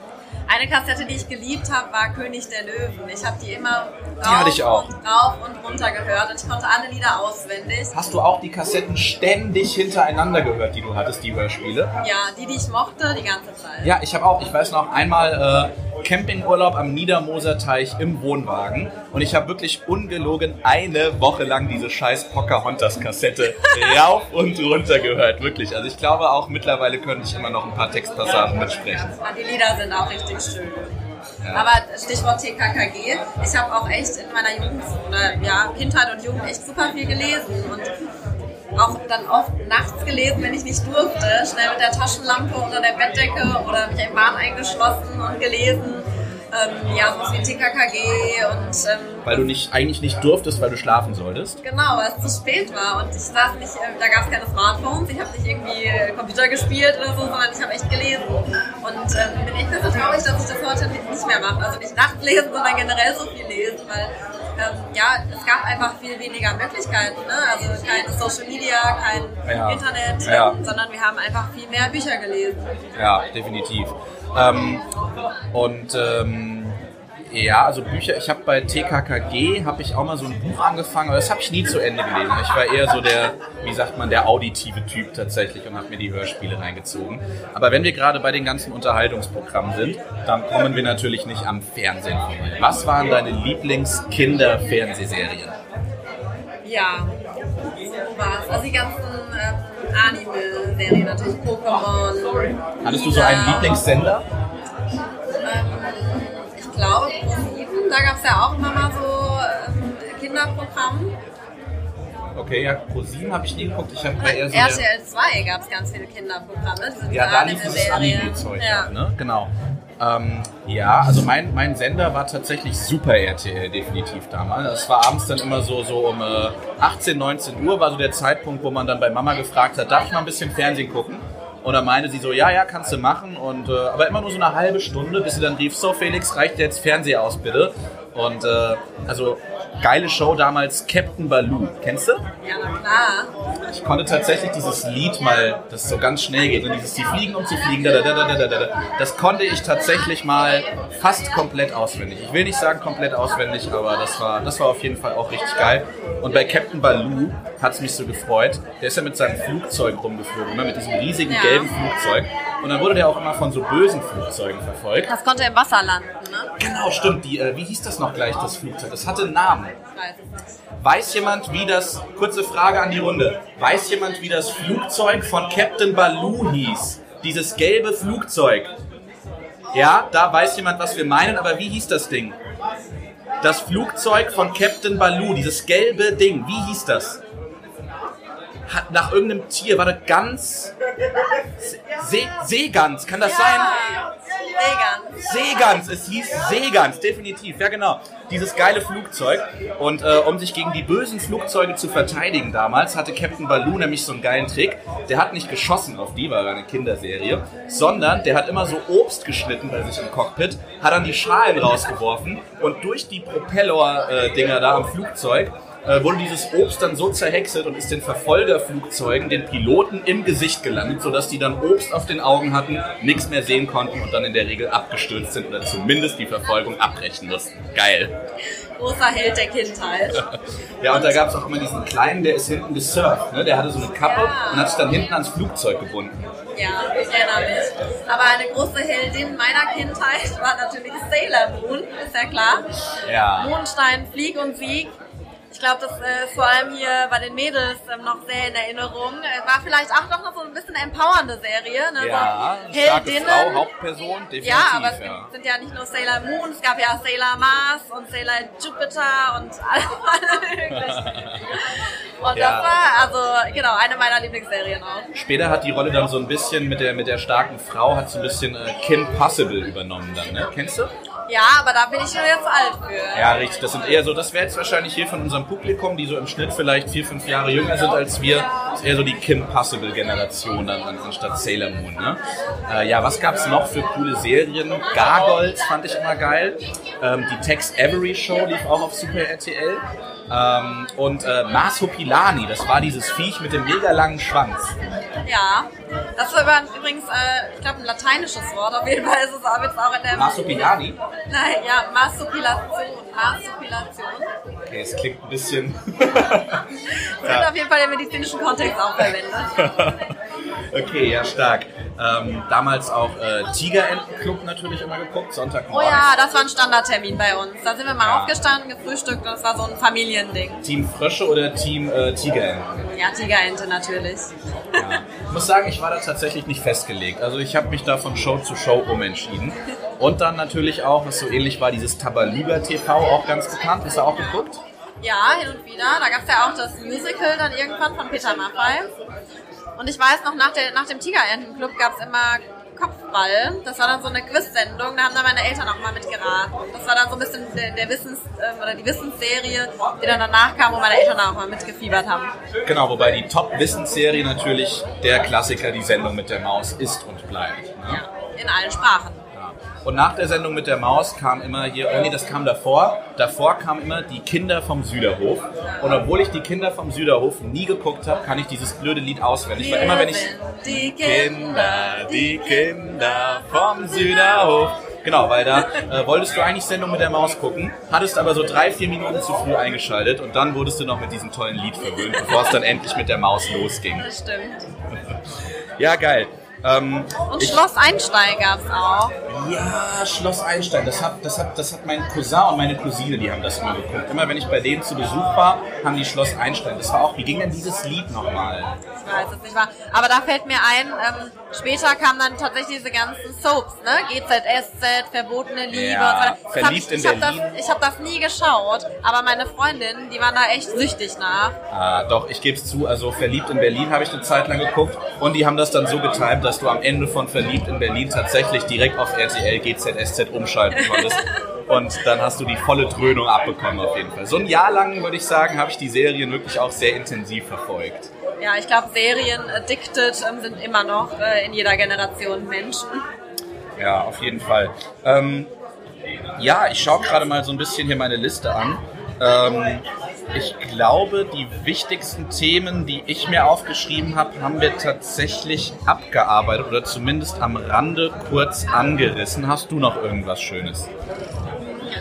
Eine Kassette, die ich geliebt habe, war König der Löwen. Ich habe die immer rauf, auch. Und, rauf und runter gehört und ich konnte alle Lieder auswendig. Hast du auch die Kassetten ständig hintereinander gehört, die du hattest, die Hörspiele? Ja, die, die ich mochte, die ganze Zeit. Ja, ich habe auch, ich weiß noch, einmal äh, Campingurlaub am Niedermoser Teich im Wohnwagen und ich habe wirklich ungelogen eine Woche lang diese scheiß Pocahontas-Kassette rauf und runter gehört, wirklich. Also ich glaube auch mittlerweile könnte ich immer noch ein paar Textpassagen mitsprechen. Ja, die Lieder sind auch richtig schön. Ja. Aber Stichwort TKKG, ich habe auch echt in meiner Jugend oder ja, Kindheit und Jugend echt super viel gelesen und auch dann oft nachts gelesen, wenn ich nicht durfte, schnell mit der Taschenlampe unter der Bettdecke oder mich im Bad eingeschlossen und gelesen. Ähm, ja, sowas wie TKKG und ähm, Weil du nicht, eigentlich nicht durftest, weil du schlafen solltest. Genau, weil es zu spät war und ich saß nicht, äh, da gab es keine Smartphones, ich habe nicht irgendwie äh, Computer gespielt oder so, sondern ich habe echt gelesen. Und ähm, bin echt ein bisschen traurig, dass ich das heute nicht nicht mehr mache. Also nicht nachts lesen, sondern generell so viel lesen, weil ähm, ja, es gab einfach viel weniger Möglichkeiten. Ne? Also kein Social Media, kein Ja. Internet, Ja. sondern wir haben einfach viel mehr Bücher gelesen. Ja, definitiv. Ähm, und ähm, ja, also Bücher, ich habe bei TKKG, habe ich auch mal so ein Buch angefangen, aber das habe ich nie zu Ende gelesen. Ich war eher so der, wie sagt man, der auditive Typ tatsächlich und habe mir die Hörspiele reingezogen. Aber wenn wir gerade bei den ganzen Unterhaltungsprogrammen sind, dann kommen wir natürlich nicht am Fernsehen vorbei. Was waren deine Lieblings-Kinder-Fernsehserien? Ja, sowas. Also die ganzen ähm, Anime-Serien natürlich, Pokémon. Hattest du so einen. Lieblingssender? Ähm, ich glaube, da gab es ja auch immer mal so ähm, Kinderprogramm. Okay, ja, ProSieben habe ich nie geguckt. Ich habe eher so der- RTL 2 gab es ganz viele Kinderprogramme. Ja, da lief Anime-Serien. Anime-Zeug, Ja. ne? Genau. Ähm, ja, also mein, mein Sender war tatsächlich Super RTL definitiv damals. Es war abends dann immer so, so um äh, 18, 19 Uhr war so der Zeitpunkt, wo man dann bei Mama gefragt hat, darf ich mal ein bisschen Fernsehen gucken? Und dann meinte sie so, ja, ja, kannst du machen. Und, äh, aber immer nur so eine halbe Stunde, bis sie dann rief, so Felix, reicht jetzt Fernseher aus, bitte. Und äh, also geile Show damals, Captain Baloo. Kennst du? Ja, na klar. Ich konnte tatsächlich dieses Lied mal, das so ganz schnell geht, und dieses Sie fliegen um zu fliegen, da, da, da, da, da, da, das konnte ich tatsächlich mal fast komplett auswendig. Ich will nicht sagen komplett auswendig, aber das war, das war auf jeden Fall auch richtig geil. Und bei Captain Baloo hat es mich so gefreut. Der ist ja mit seinem Flugzeug rumgeflogen, ne? mit diesem riesigen ja. gelben Flugzeug. Und dann wurde der auch immer von so bösen Flugzeugen verfolgt. Das konnte im Wasser landen, ne? Genau, stimmt. Die, äh, wie hieß das noch gleich, das Flugzeug? Das hatte einen Namen. Nicht. Weiß jemand, wie das, kurze Frage an die Runde, weiß jemand, wie das Flugzeug von Captain Baloo hieß? Dieses gelbe Flugzeug. Ja, da weiß jemand, was wir meinen, aber wie hieß das Ding? Das Flugzeug von Captain Baloo, dieses gelbe Ding, wie hieß das? Hat nach irgendeinem Tier, war das ganz. See, Seegans, kann das sein? Ja, Seegans. Seegans, es hieß Seegans, definitiv, ja genau. Dieses geile Flugzeug. Und äh, um sich gegen die bösen Flugzeuge zu verteidigen damals, hatte Captain Baloo nämlich so einen geilen Trick. Der hat nicht geschossen auf die, war eine Kinderserie, sondern der hat immer so Obst geschnitten bei sich im Cockpit, hat dann die Schalen rausgeworfen und durch die Propeller-Dinger da am Flugzeug äh, wurde dieses Obst dann so zerhäckselt und ist den Verfolgerflugzeugen, den Piloten im Gesicht gelandet, sodass die dann Obst auf den Augen hatten, nichts mehr sehen konnten und dann in der Regel abgestürzt sind oder zumindest die Verfolgung abbrechen mussten. Geil. Großer Held der Kindheit. Ja, und da gab es auch immer diesen kleinen, der ist hinten gesurft. Ne? Der hatte so eine Kappe Ja. und hat sich dann hinten ans Flugzeug gebunden. Ja, ich erinnere mich. Aber eine große Heldin meiner Kindheit war natürlich Sailor Moon, ist ja klar. Ja. Mondstein, Flieg und Sieg. Ich glaube, das äh, ist vor allem hier bei den Mädels ähm, noch sehr in Erinnerung. Äh, war vielleicht auch noch so ein bisschen empowernde Serie. Ne? Ja, so starke Frau, Hauptperson, definitiv. Ja, aber es ja. gibt, sind ja nicht nur Sailor Moon, es gab ja Sailor Mars und Sailor Jupiter und alle. Und Ja. das war, also genau, eine meiner Lieblingsserien auch. Später hat die Rolle dann so ein bisschen mit der, mit der starken Frau, hat so ein bisschen äh, Kim Possible übernommen dann, ne? Kennst du? Ja, aber da bin ich schon jetzt alt für. Ja, richtig. Das sind eher so, das wäre jetzt wahrscheinlich hier von unserem Publikum, die so im Schnitt vielleicht vier, fünf Jahre jünger sind als wir, ist eher so die Kim Possible-Generation dann an- anstatt Sailor Moon. Ne? Äh, ja, was gab's noch für coole Serien? Gargoyles fand ich immer geil. Ähm, die Tex Avery Show lief auch auf Super RTL. Ähm, und äh, Marsupilani, das war dieses Viech mit dem mega langen Schwanz. Ja, das war über- übrigens, äh, ich glaube, ein lateinisches Wort. Auf jeden Fall ist es auch jetzt auch in der... Marsupilani? Nein, ja, Marsupilation. Marsupilation. Okay, es klingt ein bisschen... Wird auf jeden Fall im medizinischen Kontext auch verwendet. okay, ja, stark. Ähm, damals auch äh, Tigerentenclub natürlich immer geguckt, Oh Sonntagmorgens. ja, das war ein Standardtermin bei uns. Da sind wir mal Ja. aufgestanden, gefrühstückt. Das war so ein Familiending. Team Frösche oder Team äh, Tigerenten? Ja, Tigerente natürlich. Ja. Ich muss sagen, ich war da tatsächlich nicht festgelegt. Also ich habe mich da von Show zu Show umentschieden. Und dann natürlich auch, was so ähnlich war, dieses Tabaluga TV, auch ganz bekannt. Hast du auch geguckt? Ja, hin und wieder. Da gab es ja auch das Musical dann irgendwann von Peter Maffay. Und ich weiß noch, nach, der, nach dem Tigerentenclub gab es immer Kopfball. Das war dann so eine Quiz-Sendung. Da haben dann meine Eltern auch mal mitgeraten. Das war dann so ein bisschen der, der Wissens, ähm, oder die Wissensserie, die dann danach kam, wo meine Eltern auch mal mitgefiebert haben. Genau, wobei die Top-Wissensserie natürlich der Klassiker, die Sendung mit der Maus ist und bleibt. Ne? In allen Sprachen. Und nach der Sendung mit der Maus kam immer hier, oh nee, das kam davor. Davor kam immer die Kinder vom Süderhof. Und obwohl ich die Kinder vom Süderhof nie geguckt habe, kann ich dieses blöde Lied auswendig. Weil immer wenn ich die Kinder, die Kinder vom Süderhof. Genau, weil da äh, wolltest du eigentlich Sendung mit der Maus gucken, hattest aber so drei, vier Minuten zu früh eingeschaltet und dann wurdest du noch mit diesem tollen Lied verwöhnt, bevor es dann endlich mit der Maus losging. Das stimmt. Ja, geil. Ähm, Und ich, Schloss Einstein gab es auch. Ja, Schloss Einstein. Das hat, das, hat, das hat mein Cousin und meine Cousine, die haben das immer geguckt. Immer wenn ich bei denen zu Besuch war, haben die Schloss Einstein. Das war auch, wie ging denn dieses Lied nochmal? Ich weiß es nicht wahr. Aber da fällt mir ein, ähm, später kamen dann tatsächlich diese ganzen Soaps, ne? GZSZ, Verbotene Liebe Ja, und so Verliebt ich, in ich hab das, Berlin. ich habe das nie geschaut, aber meine Freundinnen, die waren da echt süchtig nach. Ah, doch, ich gebe es zu. Also Verliebt in Berlin habe ich eine Zeit lang geguckt und die haben das dann so getimt, dass du am Ende von Verliebt in Berlin tatsächlich direkt auf RTL GZSZ umschalten konntest. Und dann hast du die volle Dröhnung abbekommen auf jeden Fall. So ein Jahr lang, würde ich sagen, habe ich die Serien wirklich auch sehr intensiv verfolgt. Ja, ich glaube, Serien addicted ähm, sind immer noch äh, in jeder Generation Menschen. Ja, auf jeden Fall. Ähm, ja, ich schaue gerade mal so ein bisschen hier meine Liste an. Ähm, ich glaube, die wichtigsten Themen, die ich mir aufgeschrieben habe, haben wir tatsächlich abgearbeitet oder zumindest am Rande kurz angerissen. Hast du noch irgendwas Schönes?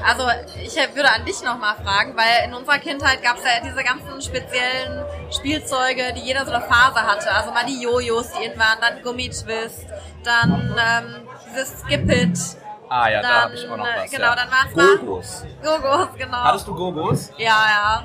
Also ich würde an dich nochmal fragen, weil in unserer Kindheit gab es ja diese ganzen speziellen Spielzeuge, die jeder so eine Phase hatte. Also mal die Jojos, die in waren, dann Gummitwist, dann ähm, dieses Skip-It. Ah ja, da Dann, habe ich auch noch was. genau, ja. dann war's mal- Gogos. Gogos, genau. Hattest du Gogos? Ja, ja.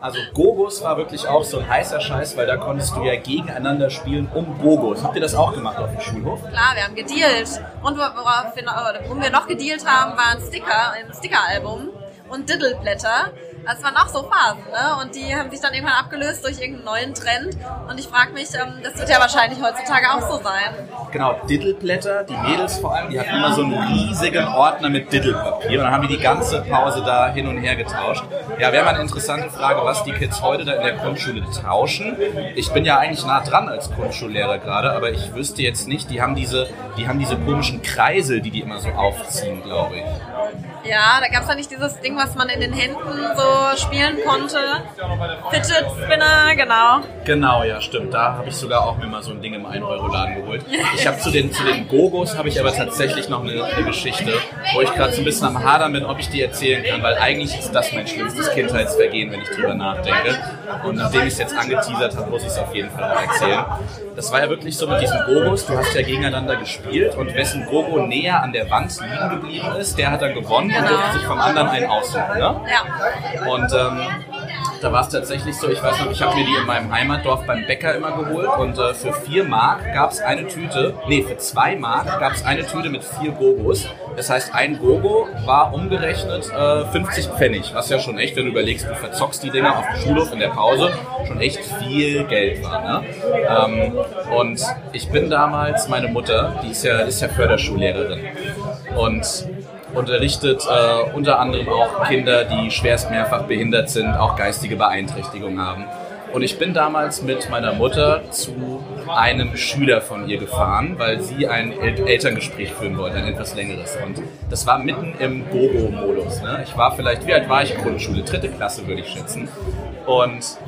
Also Gogos war wirklich auch so ein heißer Scheiß, weil da konntest du ja gegeneinander spielen um Gogos. Habt ihr das auch gemacht auf dem Schulhof? Klar, wir haben gedealt. Und worauf wir worum wir noch gedealt haben, waren Sticker, ein Sticker-Album und Diddleblätter. Das waren auch so Phasen, ne? Und die haben sich dann irgendwann abgelöst durch irgendeinen neuen Trend. Und ich frage mich, ähm, das wird ja wahrscheinlich heutzutage auch so sein. Genau, Diddleblätter, die Mädels vor allem, die hatten immer so einen riesigen Ordner mit Diddlepapier und dann haben die die ganze Pause da hin und her getauscht. Ja, wäre mal eine interessante Frage, was die Kids heute da in der Grundschule tauschen. Ich bin ja eigentlich nah dran als Grundschullehrer gerade, aber ich wüsste jetzt nicht, die haben diese, die haben diese komischen Kreisel, die die immer so aufziehen, glaube ich. Ja, da gab's da nicht dieses Ding, was man in den Händen so spielen konnte. Fidget Spinner, genau. Genau, ja, stimmt. Da habe ich sogar auch mir mal so ein Ding im 1-Euro-Laden geholt. Ich habe zu den, zu den Gogos habe ich aber tatsächlich noch eine, eine Geschichte, wo ich gerade so ein bisschen am Hadern bin, ob ich die erzählen kann, weil eigentlich ist das mein schlimmstes Kindheitsvergehen, wenn ich drüber nachdenke. Und nachdem ich es jetzt angeteasert habe, muss ich es auf jeden Fall auch erzählen. Das war ja wirklich so mit diesen Gogos, du hast ja gegeneinander gespielt und wessen Gogo näher an der Wand liegen geblieben ist, der hat dann gewonnen und Genau. durfte sich vom anderen einen aussuchen. Ne? Ja. Und ähm, da war es tatsächlich so, ich weiß noch, ich habe mir die in meinem Heimatdorf beim Bäcker immer geholt und äh, für 4 Mark gab es eine Tüte, nee, für 2 Mark gab es eine Tüte mit vier Gogos. Das heißt, ein Gogo war umgerechnet äh, 50 Pfennig, was ja schon echt, wenn du überlegst, du verzockst die Dinger auf dem Schulhof in der Pause, schon echt viel Geld war. Ne? Ähm, und ich bin damals, meine Mutter, die ist ja, ist ja Förderschullehrerin und unterrichtet äh, unter anderem auch Kinder, die schwerst mehrfach behindert sind, auch geistige Beeinträchtigung haben. Und ich bin damals mit meiner Mutter zu einem Schüler von ihr gefahren, weil sie ein El Elterngespräch führen wollte, ein etwas längeres. Und das war mitten im Gogo-Modus. Ne? Ich war vielleicht, wie alt war ich? Grundschule, dritte Klasse würde ich schätzen. Und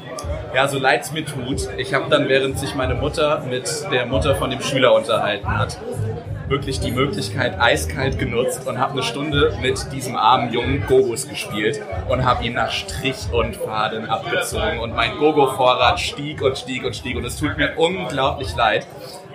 ja, so leid es mir tut, ich habe dann, während sich meine Mutter mit der Mutter von dem Schüler unterhalten hat, wirklich die Möglichkeit eiskalt genutzt und habe eine Stunde mit diesem armen jungen Gogos gespielt und habe ihn nach Strich und Faden abgezogen und mein Gogo-Vorrat stieg und stieg und stieg und es tut mir unglaublich leid.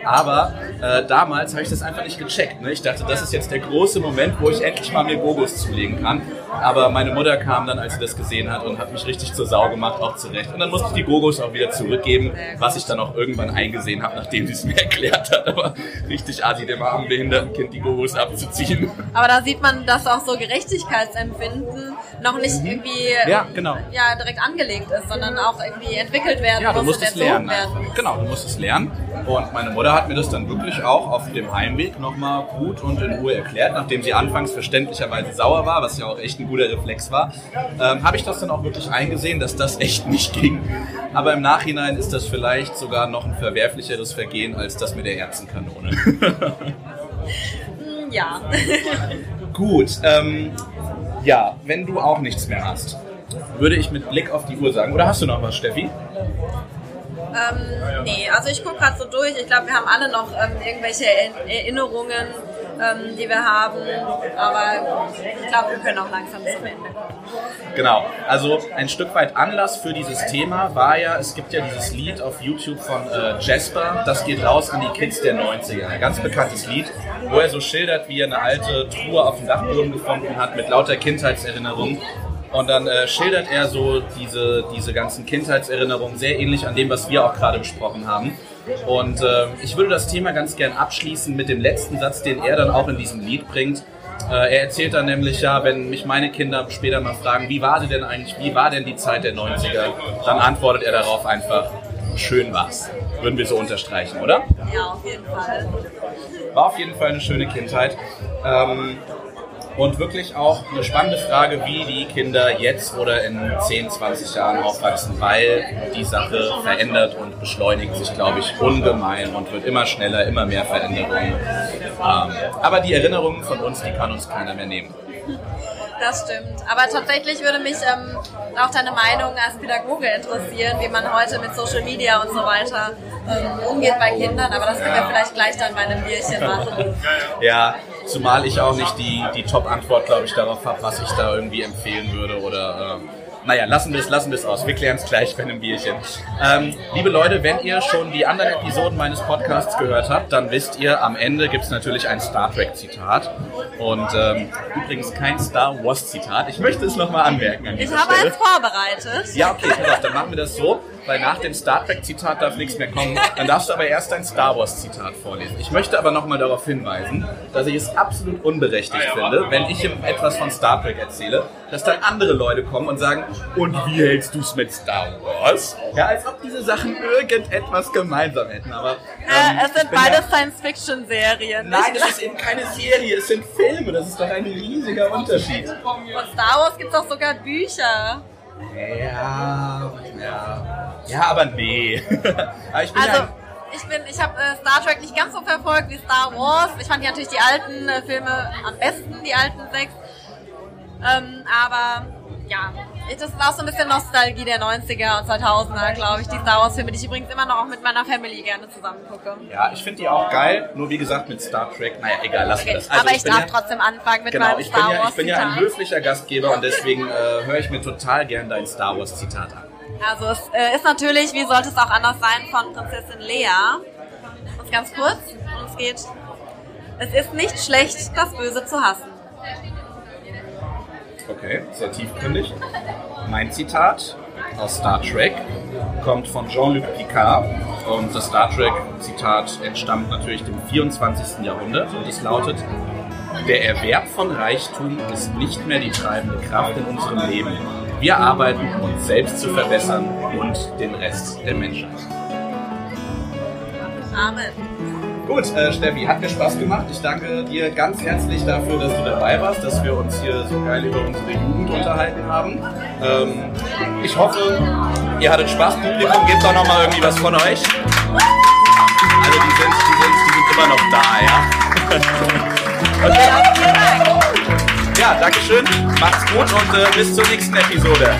Aber äh, damals habe ich das einfach nicht gecheckt. Ne? Ich dachte, das ist jetzt der große Moment, wo ich endlich mal mir Gogos zulegen kann. Aber meine Mutter kam dann, als sie das gesehen hat und hat mich richtig zur Sau gemacht, auch zurecht. Und dann musste ich die Gogos auch wieder zurückgeben, was ich dann auch irgendwann eingesehen habe, nachdem sie es mir erklärt hat. Aber richtig assi, dem armen behinderten Kind die Gogos abzuziehen. Aber da sieht man, dass auch so Gerechtigkeitsempfinden noch nicht irgendwie Mhm. Ja, genau. ja, direkt angelegt ist, sondern auch irgendwie entwickelt werden Ja, du muss musst es lernen. Einfach. Genau, du musst es lernen. Und meine Mutter hat mir das dann wirklich auch auf dem Heimweg nochmal gut und in Ruhe erklärt, nachdem sie anfangs verständlicherweise sauer war, was ja auch echt ein guter Reflex war, ähm, habe ich das dann auch wirklich eingesehen, dass das echt nicht ging. Aber im Nachhinein ist das vielleicht sogar noch ein verwerflicheres Vergehen als das mit der Erzenkanone. Hm, Ja. Gut, ähm, ja, wenn du auch nichts mehr hast, würde ich mit Blick auf die Uhr sagen. Oder hast du noch was, Steffi? Ähm, nee, also ich gucke gerade so durch. Ich glaube, wir haben alle noch ähm, irgendwelche Er- Erinnerungen ähm, die wir haben. Aber ich glaube, wir können auch langsam zum Ende kommen. Genau, also ein Stück weit Anlass für dieses Thema war ja, es gibt ja dieses Lied auf YouTube von äh, Jasper, das geht raus an die Kids der 90er. Ein ganz bekanntes Lied, wo er so schildert, wie er eine alte Truhe auf dem Dachboden gefunden hat mit lauter Kindheitserinnerungen. Und dann äh, schildert er so diese, diese ganzen Kindheitserinnerungen sehr ähnlich an dem, was wir auch gerade besprochen haben. Und äh, ich würde das Thema ganz gern abschließen mit dem letzten Satz, den er dann auch in diesem Lied bringt. Äh, er erzählt dann nämlich ja, wenn mich meine Kinder später mal fragen, wie war sie denn eigentlich, wie war denn die Zeit der 90er, dann antwortet er darauf einfach, schön war's. Würden wir so unterstreichen, oder? Ja, auf jeden Fall. War auf jeden Fall eine schöne Kindheit. Ähm, und wirklich auch eine spannende Frage, wie die Kinder jetzt oder in 10, 20 Jahren aufwachsen, weil die Sache verändert und beschleunigt sich, glaube ich, ungemein und wird immer schneller, immer mehr Veränderungen. Ähm, aber die Erinnerungen von uns, die kann uns keiner mehr nehmen. Das stimmt. Aber tatsächlich würde mich ähm, auch deine Meinung als Pädagoge interessieren, wie man heute mit Social Media und so weiter ähm, umgeht bei Kindern. Aber das können wir vielleicht gleich dann bei einem Bierchen machen. Ja, zumal ich auch nicht die, die Top-Antwort, glaube ich, darauf habe, was ich da irgendwie empfehlen würde oder... Äh, naja, lassen wir es, lassen wir es aus. Wir klären es gleich bei einem Bierchen. Ähm, liebe Leute, wenn ihr schon die anderen Episoden meines Podcasts gehört habt, dann wisst ihr, am Ende gibt es natürlich ein Star Trek-Zitat. Und ähm, übrigens kein Star Wars-Zitat. Ich möchte es nochmal anmerken an Ich habe Stelle. eins vorbereitet. Ja, okay, pass auf, dann machen wir das so, weil nach dem Star Trek-Zitat darf nichts mehr kommen. Dann darfst du aber erst ein Star Wars-Zitat vorlesen. Ich möchte aber nochmal darauf hinweisen, dass ich es absolut unberechtigt finde, wenn ich ihm etwas von Star Trek erzähle, dass dann andere Leute kommen und sagen, und wie hältst du es mit Star Wars? Ja, als ob diese Sachen irgendetwas gemeinsam hätten, aber... ähm, Äh, es sind bin beides ja- Science-Fiction-Serien. Nein, es ist eben keine Serie, es sind Filme, das ist doch ein riesiger Unterschied. Von Star Wars gibt es auch sogar Bücher. Ja, ja. Ja, aber nee. aber ich bin Also, ich bin, ich habe äh, Star Trek nicht ganz so verfolgt wie Star Wars. Ich fand ja natürlich die alten äh, Filme am besten, die alten sechs. Ähm, aber ja, ich, das ist auch so ein bisschen Nostalgie der 90er und 2000er, glaube ich, die Star Wars Filme, die ich übrigens immer noch auch mit meiner Family gerne zusammen gucke. ja, ich finde die auch geil, nur wie gesagt mit Star Trek, naja, egal, lassen wir Okay, das. Also aber ich, bin darf ja, trotzdem anfangen mit Genau, meinem ich Star ja, Wars ich bin ja ein höflicher Gastgeber und deswegen äh, höre ich mir total gern dein Star Wars Zitat an. Also es äh, ist natürlich, wie sollte es auch anders sein, von Prinzessin Lea. Und ganz kurz, und es geht, es ist nicht schlecht, das Böse zu hassen. Okay, sehr tiefgründig. Mein Zitat aus Star Trek kommt von Jean-Luc Picard und das Star Trek Zitat entstammt natürlich dem 24. Jahrhundert und es lautet Der Erwerb von Reichtum ist nicht mehr die treibende Kraft in unserem Leben. Wir arbeiten, um uns selbst zu verbessern und den Rest der Menschheit. Amen. Gut, äh, Steffi, hat mir Spaß gemacht. Ich danke dir ganz herzlich dafür, dass du dabei warst, dass wir uns hier so geil über unsere Jugend unterhalten haben. Ähm, ich hoffe, ihr hattet Spaß. Publikum, gebt doch noch mal irgendwie was von euch. Also die sind, die sind, die sind immer noch da, ja. okay. Ja, danke schön. Macht's gut und äh, bis zur nächsten Episode.